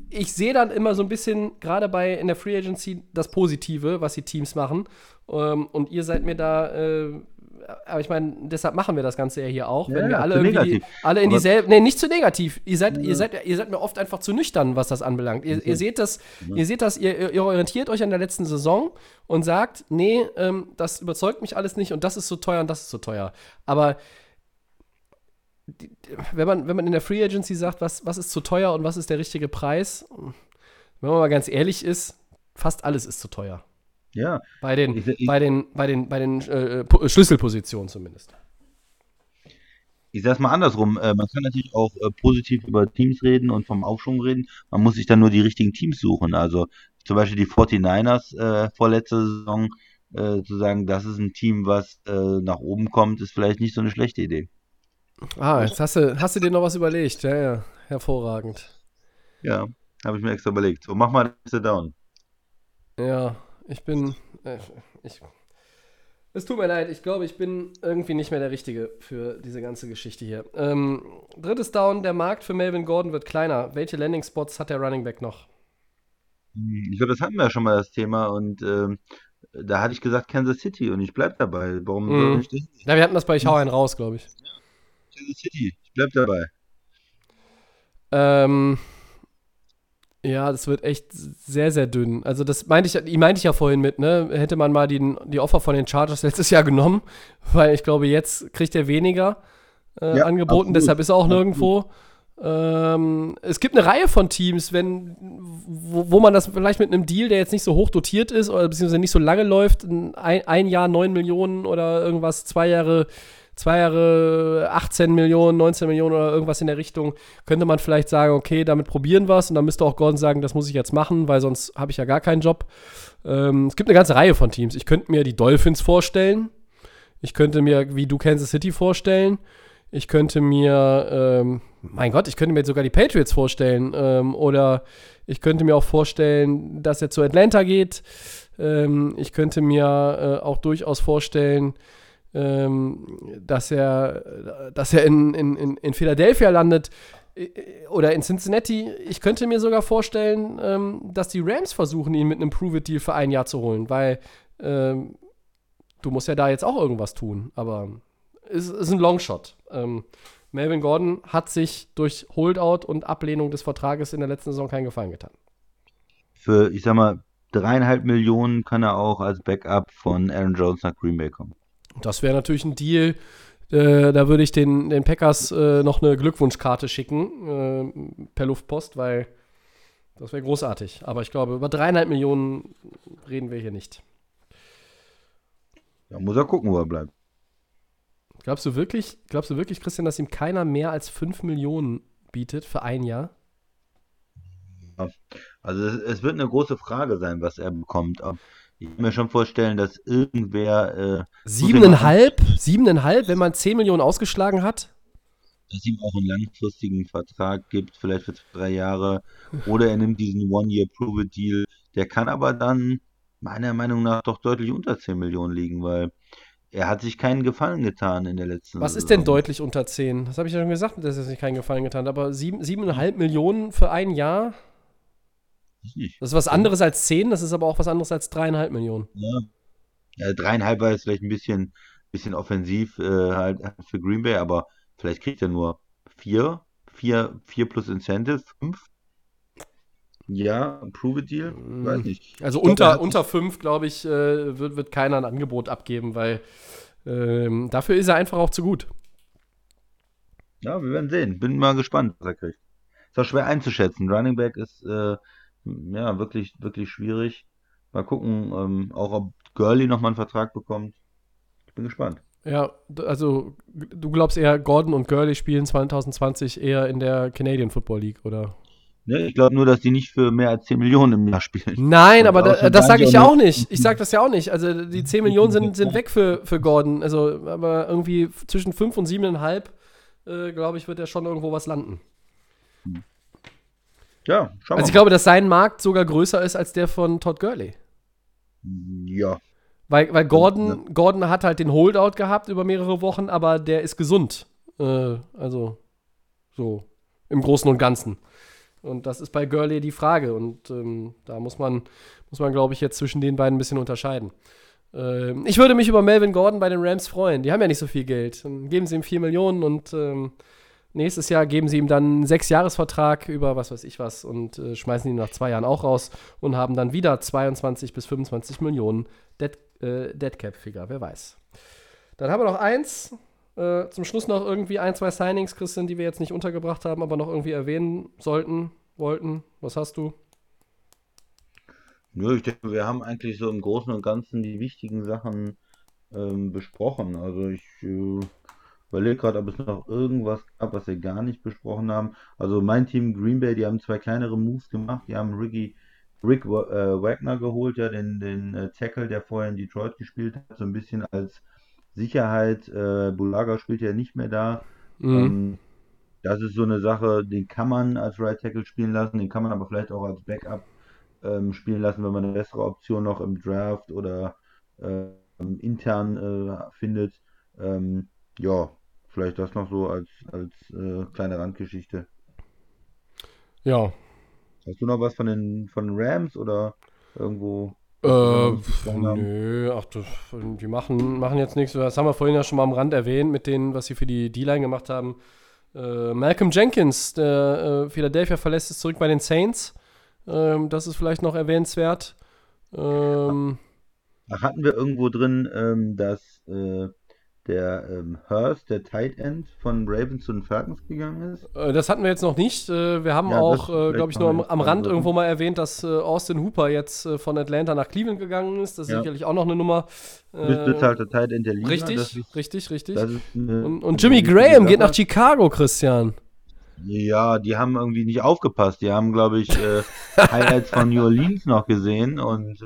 ich sehe dann immer so ein bisschen, gerade bei in der Free Agency, das Positive, was die Teams machen. Ähm, und ihr seid mir da, äh, aber ich meine, deshalb machen wir das Ganze ja hier auch, ja, wenn wir alle irgendwie alle in dieselbe, nee, nicht zu negativ. Ihr seid, ja. ihr seid, ihr seid mir oft einfach zu nüchtern, was das anbelangt. Ihr, ihr seht das, ja. ihr seht das, ihr, ihr, orientiert euch an der letzten Saison und sagt, nee, ähm, das überzeugt mich alles nicht und das ist so teuer und das ist so teuer. Aber wenn man, wenn man in der Free Agency sagt, was, was ist zu teuer und was ist der richtige Preis, wenn man mal ganz ehrlich ist, fast alles ist zu teuer. Ja. Bei den, ich, ich, bei den, bei den, bei den äh, Schlüsselpositionen zumindest. Ich sag's mal andersrum. Äh, man kann natürlich auch äh, positiv über Teams reden und vom Aufschwung reden. Man muss sich dann nur die richtigen Teams suchen. Also zum Beispiel die 49ers äh, vorletzte Saison äh, zu sagen, das ist ein Team, was äh, nach oben kommt, ist vielleicht nicht so eine schlechte Idee. Ah, jetzt hast du, hast du dir noch was überlegt. Ja, ja, hervorragend. Ja, habe ich mir extra überlegt. So, mach mal das Down. Ja, ich bin. Äh, ich, es tut mir leid, ich glaube, ich bin irgendwie nicht mehr der Richtige für diese ganze Geschichte hier. Ähm, drittes Down, der Markt für Melvin Gordon wird kleiner. Welche Landing-Spots hat der Running Back noch? Ich glaube, das hatten wir ja schon mal das Thema und ähm, da hatte ich gesagt Kansas City und ich bleibe dabei. Warum Mhm. ich das nicht? Ja, wir hatten das bei Ich hau einen raus, glaube ich. Kansas City, ich bleib dabei. Ähm, ja, das wird echt sehr, sehr dünn. Also das meinte ich, meinte ich ja vorhin mit, ne? Hätte man mal die, die Offer von den Chargers letztes Jahr genommen, weil ich glaube, jetzt kriegt er weniger äh, Ja, angeboten, absolut. deshalb ist er auch Absolut. nirgendwo. Ähm, es gibt eine Reihe von Teams, wenn, wo, wo man das vielleicht mit einem Deal, der jetzt nicht so hoch dotiert ist oder beziehungsweise nicht so lange läuft, ein, ein Jahr 9 Millionen oder irgendwas, zwei Jahre, zwei Jahre 18 Millionen, 19 Millionen oder irgendwas in der Richtung, könnte man vielleicht sagen, okay, damit probieren wir es und dann müsste auch Gordon sagen, das muss ich jetzt machen, weil sonst habe ich ja gar keinen Job. Ähm, es gibt eine ganze Reihe von Teams. Ich könnte mir die Dolphins vorstellen. Ich könnte mir, wie du Kansas City vorstellen. Ich könnte mir, ähm, mein Gott, ich könnte mir jetzt sogar die Patriots vorstellen. Ähm, oder ich könnte mir auch vorstellen, dass er zu Atlanta geht. Ähm, ich könnte mir äh, auch durchaus vorstellen, ähm, dass er, dass er in, in, in, Philadelphia landet äh, oder in Cincinnati. Ich könnte mir sogar vorstellen, ähm, dass die Rams versuchen, ihn mit einem Prove-It-Deal für ein Jahr zu holen, weil ähm, du musst ja da jetzt auch irgendwas tun. Aber es ist ein Longshot. Ähm, Melvin Gordon hat sich durch Holdout und Ablehnung des Vertrages in der letzten Saison keinen Gefallen getan. Für, ich sag mal, dreieinhalb Millionen kann er auch als Backup von Aaron Jones nach Green Bay kommen. Das wäre natürlich ein Deal. Äh, da würde ich den, den Packers äh, noch eine Glückwunschkarte schicken äh, per Luftpost, weil das wäre großartig. Aber ich glaube, über dreieinhalb Millionen reden wir hier nicht. Da muss er gucken, wo er bleibt. Glaubst du wirklich, glaubst du wirklich, Christian, dass ihm keiner mehr als 5 Millionen bietet für ein Jahr? Also es, es wird eine große Frage sein, was er bekommt. Aber ich kann mir schon vorstellen, dass irgendwer, äh, Siebeneinhalb? Siebeneinhalb, wenn man 10 Millionen ausgeschlagen hat? dass ihm auch einen langfristigen Vertrag gibt, vielleicht für zwei, drei Jahre, oder er nimmt diesen One-Year-Prove-It-Deal. Der kann aber dann meiner Meinung nach doch deutlich unter 10 Millionen liegen, weil er hat sich keinen Gefallen getan in der letzten Was ist denn Saison. deutlich unter 10? Das habe ich ja schon gesagt, dass er sich keinen Gefallen getan hat. Aber sieben, 7,5 Millionen für ein Jahr. Das ist was anderes als 10, das ist aber auch was anderes als 3,5 Millionen. Ja. Ja, dreieinhalb war jetzt vielleicht ein bisschen, bisschen offensiv äh, halt für Green Bay, aber vielleicht kriegt er nur vier, vier, vier plus Incentive, fünf. Ja, Prove Deal, Mm. weiß nicht. Also glaub, er unter, unter 5, glaube ich, äh, wird, wird keiner ein Angebot abgeben, weil ähm, dafür ist er einfach auch zu gut. Ja, wir werden sehen. Bin mal gespannt, was er kriegt. Ist auch schwer einzuschätzen. Running Back ist äh, ja wirklich, wirklich schwierig. Mal gucken, ähm, auch ob Gurley nochmal einen Vertrag bekommt. Ich bin gespannt. Ja, also du glaubst eher, Gordon und Gurley spielen 2020 eher in der Canadian Football League, oder? Ne, ich glaube nur, dass die nicht für mehr als 10 Millionen im Jahr spielen. Nein, Und aber da, das sage ich ja auch nicht. Ich sage das ja auch nicht. Also die 10 Millionen sind, sind weg für, für Gordon. Also, aber irgendwie zwischen 5 und 7,5, äh, glaube ich, wird er schon irgendwo was landen. Ja, schauen Also ich wir glaube, dass sein Markt sogar größer ist als der von Todd Gurley. Ja, Weil, weil Gordon, Gordon hat halt den Holdout gehabt über mehrere Wochen, aber der ist gesund. Äh, also so im Großen und Ganzen. Und das ist bei Gurley die Frage. Und ähm, da muss man, muss man, glaube ich, jetzt zwischen den beiden ein bisschen unterscheiden. Ähm, ich würde mich über Melvin Gordon bei den Rams freuen. Die haben ja nicht so viel Geld. Dann geben sie ihm 4 Millionen und ähm, nächstes Jahr geben sie ihm dann einen Sechsjahresvertrag über was weiß ich was und äh, schmeißen ihn nach zwei Jahren auch raus und haben dann wieder 22 bis 25 Millionen Dead, äh, Deadcap-Figure, wer weiß. Dann haben wir noch eins. Äh, zum Schluss noch irgendwie ein, zwei Signings, Christian, die wir jetzt nicht untergebracht haben, aber noch irgendwie erwähnen sollten, wollten. Was hast du? Nö, ich denke, wir haben eigentlich so im Großen und Ganzen die wichtigen Sachen ähm, besprochen. Also ich äh, überlege gerade, ob es noch irgendwas gab, was wir gar nicht besprochen haben. Also mein Team Green Bay, die haben zwei kleinere Moves gemacht. Die haben Ricky Rick äh, Wagner geholt, ja, den, den äh, Tackle, der vorher in Detroit gespielt hat, so ein bisschen als Sicherheit. Äh, Bulaga spielt ja nicht mehr da. Mhm. Ähm, das ist so eine Sache, den kann man als Right Tackle spielen lassen, den kann man aber vielleicht auch als Backup ähm, spielen lassen, wenn man eine bessere Option noch im Draft oder ähm, intern äh, findet. Ähm, ja, vielleicht das noch so als, als äh, kleine Randgeschichte. Ja. Hast du noch was von den von Rams oder irgendwo? Äh, nö, ach du, die machen, machen jetzt nichts. Das haben wir vorhin ja schon mal am Rand erwähnt mit denen, was sie für die D-Line gemacht haben. Äh, Malcolm Jenkins, der äh, Philadelphia verlässt es zurück bei den Saints. Ähm, das ist vielleicht noch erwähnenswert. Ähm, Hatten wir irgendwo drin, ähm, dass äh, der ähm, Hurst, der Tight End von Ravens zu den Falcons gegangen ist? Äh, das hatten wir jetzt noch nicht. Äh, wir haben ja, auch, äh, glaube ich, nur am, am Rand irgendwo mal erwähnt, dass äh, Austin Hooper jetzt äh, von Atlanta nach Cleveland gegangen ist. Das ist ja. sicherlich auch noch eine Nummer. Bestbezahlter äh, Tight End der Liga. Richtig, ist, richtig, richtig. Und, und Jimmy Graham geht nach Chicago, Christian. Ja, die haben irgendwie nicht aufgepasst. Die haben, glaube ich, Highlights von New Orleans noch gesehen und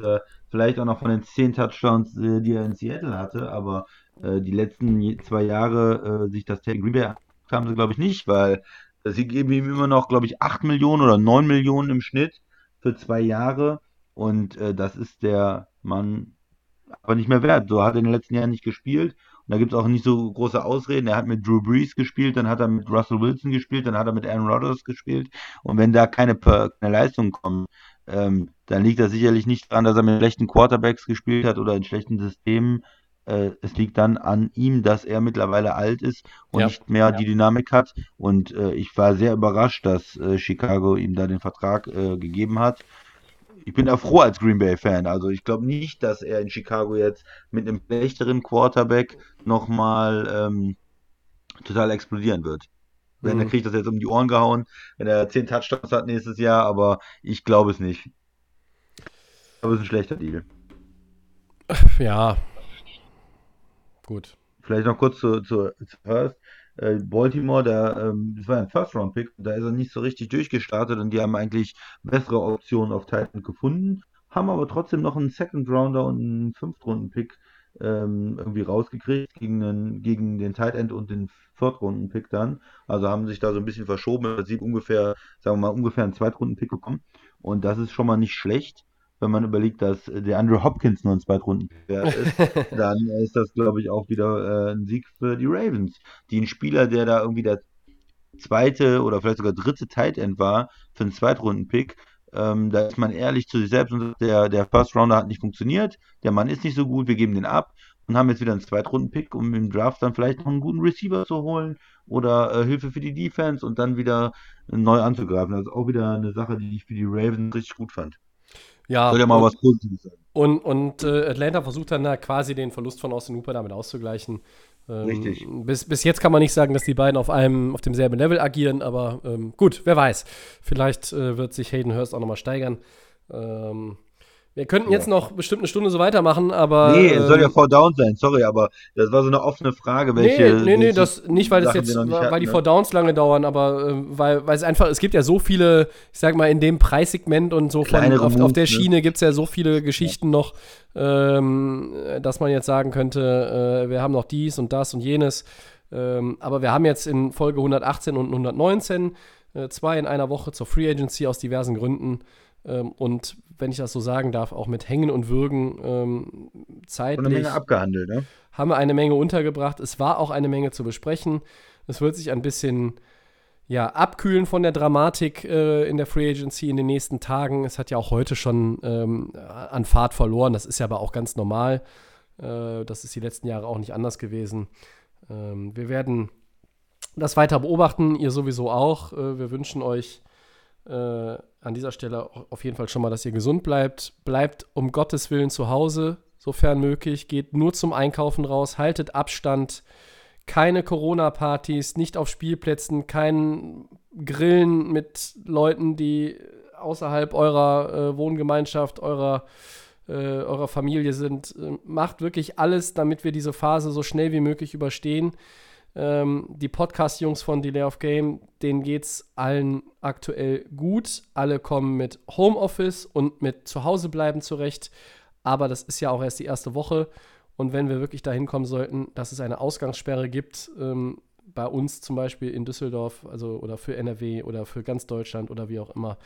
vielleicht auch noch von den zehn Touchdowns, die er in Seattle hatte, aber äh, die letzten zwei Jahre äh, sich das Green Bay haben sie, glaube ich, nicht, weil sie geben ihm immer noch, glaube ich, 8 Millionen oder 9 Millionen im Schnitt für zwei Jahre. Und äh, das ist der Mann aber nicht mehr wert. So hat er in den letzten Jahren nicht gespielt. Und da gibt es auch nicht so große Ausreden. Er hat mit Drew Brees gespielt, dann hat er mit Russell Wilson gespielt, dann hat er mit Aaron Rodgers gespielt. Und wenn da keine, keine Leistung kommt, ähm, dann liegt das sicherlich nicht daran, dass er mit schlechten Quarterbacks gespielt hat oder in schlechten Systemen, äh, es liegt dann an ihm, dass er mittlerweile alt ist und ja. nicht mehr ja. die Dynamik hat. Und äh, ich war sehr überrascht, dass äh, Chicago ihm da den Vertrag äh, gegeben hat. Ich bin da froh als Green Bay-Fan. Also ich glaube nicht, dass er in Chicago jetzt mit einem schlechteren Quarterback nochmal ähm, total explodieren wird. Wenn mhm. er kriegt das jetzt um die Ohren gehauen, wenn er 10 Touchdowns hat nächstes Jahr, aber ich glaube es nicht. Ich glaube, es ist ein schlechter Deal. Ja, Gut. Vielleicht noch kurz zu, zu, Hurst. Äh, Baltimore, der, ähm, das war ein First-Round-Pick, da ist er nicht so richtig durchgestartet und die haben eigentlich bessere Optionen auf Titan gefunden, haben aber trotzdem noch einen Second-Rounder und einen Fünft-Runden-Pick ähm, irgendwie rausgekriegt gegen den, gegen den Tight End und den Viertrunden-Pick dann. Also haben sich da so ein bisschen verschoben. Im Prinzip ungefähr, sagen wir mal, ungefähr einen Zweitrunden-Pick bekommen. Und das ist schon mal nicht schlecht wenn man überlegt, dass der Andrew Hopkins nur ein Zweitrunden ist, dann ist das, glaube ich, auch wieder äh, ein Sieg für die Ravens. Die ein Spieler, der da irgendwie der zweite oder vielleicht sogar dritte Tight End war für einen Zweitrunden-Pick, ähm, da ist man ehrlich zu sich selbst und sagt, der, der First Rounder hat nicht funktioniert, der Mann ist nicht so gut, wir geben den ab und haben jetzt wieder einen Zweitrunden-Pick, um im Draft dann vielleicht noch einen guten Receiver zu holen oder äh, Hilfe für die Defense und dann wieder neu anzugreifen. Das ist auch wieder eine Sache, die ich für die Ravens richtig gut fand. Ja, Soll ja mal und, was Positives sein. Und, und äh, Atlanta versucht dann da quasi den Verlust von Austin Hooper damit auszugleichen. Ähm, Richtig. Bis, bis jetzt kann man nicht sagen, dass die beiden auf einem, auf demselben Level agieren, aber ähm, gut, wer weiß. Vielleicht äh, wird sich Hayden Hurst auch nochmal steigern. Ähm, wir könnten jetzt noch bestimmt eine Stunde so weitermachen, aber. Nee, es soll ja Four ähm, Down sein, sorry, aber das war so eine offene Frage, welche. Nee, nee, nee das nicht, weil das jetzt, weil hatten, die ne? Four Downs lange dauern, aber äh, weil, weil es einfach, es gibt ja so viele, ich sag mal, in dem Preissegment und so von, auf, auf, der ne? Schiene gibt es ja so viele Geschichten ja. noch, ähm, dass man jetzt sagen könnte, äh, wir haben noch dies und das und jenes. Ähm, aber wir haben jetzt in Folge 118 und 119 äh, zwei in einer Woche zur Free Agency aus diversen Gründen. Ähm, und wenn ich das so sagen darf, auch mit Hängen und Würgen ähm, zeitlich. eine Menge abgehandelt, ne? Haben wir eine Menge untergebracht. Es war auch eine Menge zu besprechen. Es wird sich ein bisschen ja, abkühlen von der Dramatik äh, in der Free Agency in den nächsten Tagen. Es hat ja auch heute schon ähm, an Fahrt verloren. Das ist ja aber auch ganz normal. Äh, das ist die letzten Jahre auch nicht anders gewesen. Ähm, wir werden das weiter beobachten, ihr sowieso auch. Äh, wir wünschen euch äh, an dieser Stelle auf jeden Fall schon mal, dass ihr gesund bleibt. Bleibt um Gottes Willen zu Hause, sofern möglich. Geht nur zum Einkaufen raus, haltet Abstand. Keine Corona-Partys, nicht auf Spielplätzen, kein Grillen mit Leuten, die außerhalb eurer äh, Wohngemeinschaft, eurer, äh, eurer Familie sind. Äh, macht wirklich alles, damit wir diese Phase so schnell wie möglich überstehen. Ähm, die Podcast-Jungs von Delay of Game, denen geht es allen aktuell gut. Alle kommen mit Homeoffice und mit Zuhausebleiben zurecht. Aber das ist ja auch erst die erste Woche. Und wenn wir wirklich dahin kommen sollten, dass es eine Ausgangssperre gibt, ähm, bei uns zum Beispiel in Düsseldorf, also oder für NRW oder für ganz Deutschland oder wie auch immer,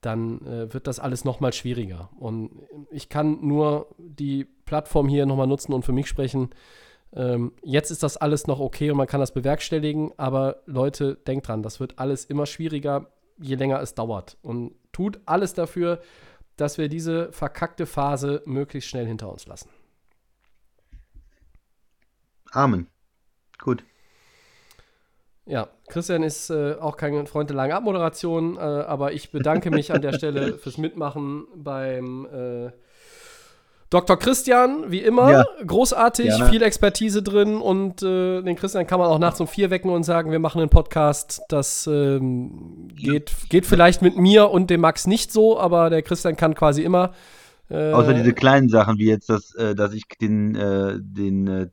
dann äh, wird das alles nochmal schwieriger. Und ich kann nur die Plattform hier nochmal nutzen und für mich sprechen. Ähm, jetzt ist das alles noch okay und man kann das bewerkstelligen, aber Leute, denkt dran, das wird alles immer schwieriger, je länger es dauert. Und tut alles dafür, dass wir diese verkackte Phase möglichst schnell hinter uns lassen. Amen. Gut. Ja, Christian ist äh, auch kein Freund der langen Abmoderation, äh, aber ich bedanke mich an der Stelle fürs Mitmachen beim äh, Dr. Christian, wie immer, ja. großartig, Gerne. viel Expertise drin und äh, den Christian kann man auch nachts um vier wecken und sagen, wir machen einen Podcast. Das ähm, geht, geht vielleicht mit mir und dem Max nicht so, aber der Christian kann quasi immer. Äh, Außer diese kleinen Sachen, wie jetzt, das, äh, dass ich den, äh, den äh,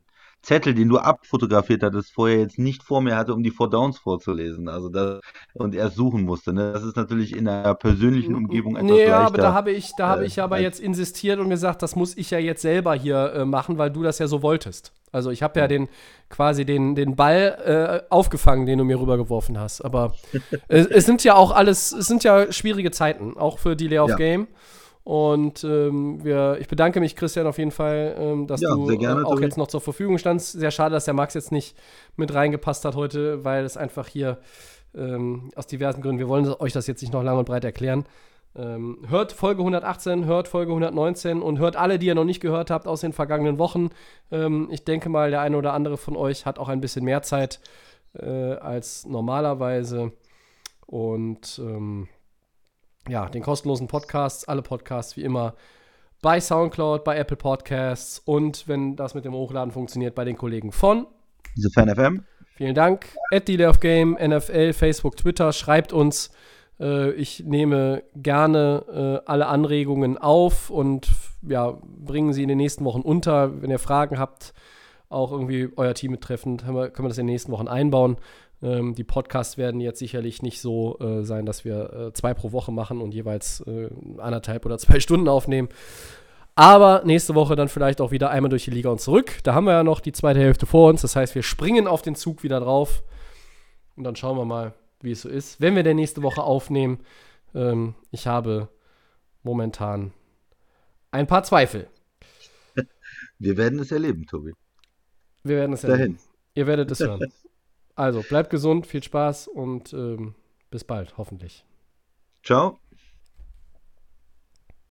Zettel, den du abfotografiert hattest, vorher jetzt nicht vor mir hatte, um die Four Downs vorzulesen. Also das, und erst suchen musste. Ne? Das ist natürlich in einer persönlichen Umgebung etwas nee, leichter. aber da habe ich, da habe äh, ich aber jetzt insistiert und gesagt, das muss ich ja jetzt selber hier äh, machen, weil du das ja so wolltest. Also ich habe ja den quasi den, den Ball äh, aufgefangen, den du mir rübergeworfen hast. Aber es, es, sind ja auch alles, es sind ja schwierige Zeiten, auch für Delay of ja. Und ähm, wir, ich bedanke mich, Christian, auf jeden Fall, ähm, dass ja, du gerne, auch jetzt noch zur Verfügung standst. Sehr schade, dass der Max jetzt nicht mit reingepasst hat heute, weil es einfach hier ähm, aus diversen Gründen, wir wollen euch das jetzt nicht noch lang und breit erklären. Ähm, hört Folge 118, hört Folge 119 und hört alle, die ihr noch nicht gehört habt aus den vergangenen Wochen. Ähm, ich denke mal, der eine oder andere von euch hat auch ein bisschen mehr Zeit äh, als normalerweise. Und ähm, ja, den kostenlosen Podcast, alle Podcasts wie immer bei Soundcloud, bei Apple Podcasts und wenn das mit dem Hochladen funktioniert, bei den Kollegen von The Fan FM. Vielen Dank. At Delay of Game, NFL, Facebook, Twitter. Schreibt uns. Äh, ich nehme gerne äh, alle Anregungen auf und ja, bringen sie in den nächsten Wochen unter. Wenn ihr Fragen habt, auch irgendwie euer Team betreffend, können wir, können wir das in den nächsten Wochen einbauen. Ähm, die Podcasts werden jetzt sicherlich nicht so äh, sein, dass wir äh, zwei pro Woche machen und jeweils äh, anderthalb oder zwei Stunden aufnehmen. Aber nächste Woche dann vielleicht auch wieder einmal durch die Liga und zurück. Da haben wir ja noch die zweite Hälfte vor uns. Das heißt, wir springen auf den Zug wieder drauf. Und dann schauen wir mal, wie es so ist. Wenn wir denn nächste Woche aufnehmen, ähm, ich habe momentan ein paar Zweifel. Wir werden es erleben, Tobi. Wir werden es erleben. Ihr werdet es hören. Also, bleibt gesund, viel Spaß und ähm, bis bald, hoffentlich. Ciao.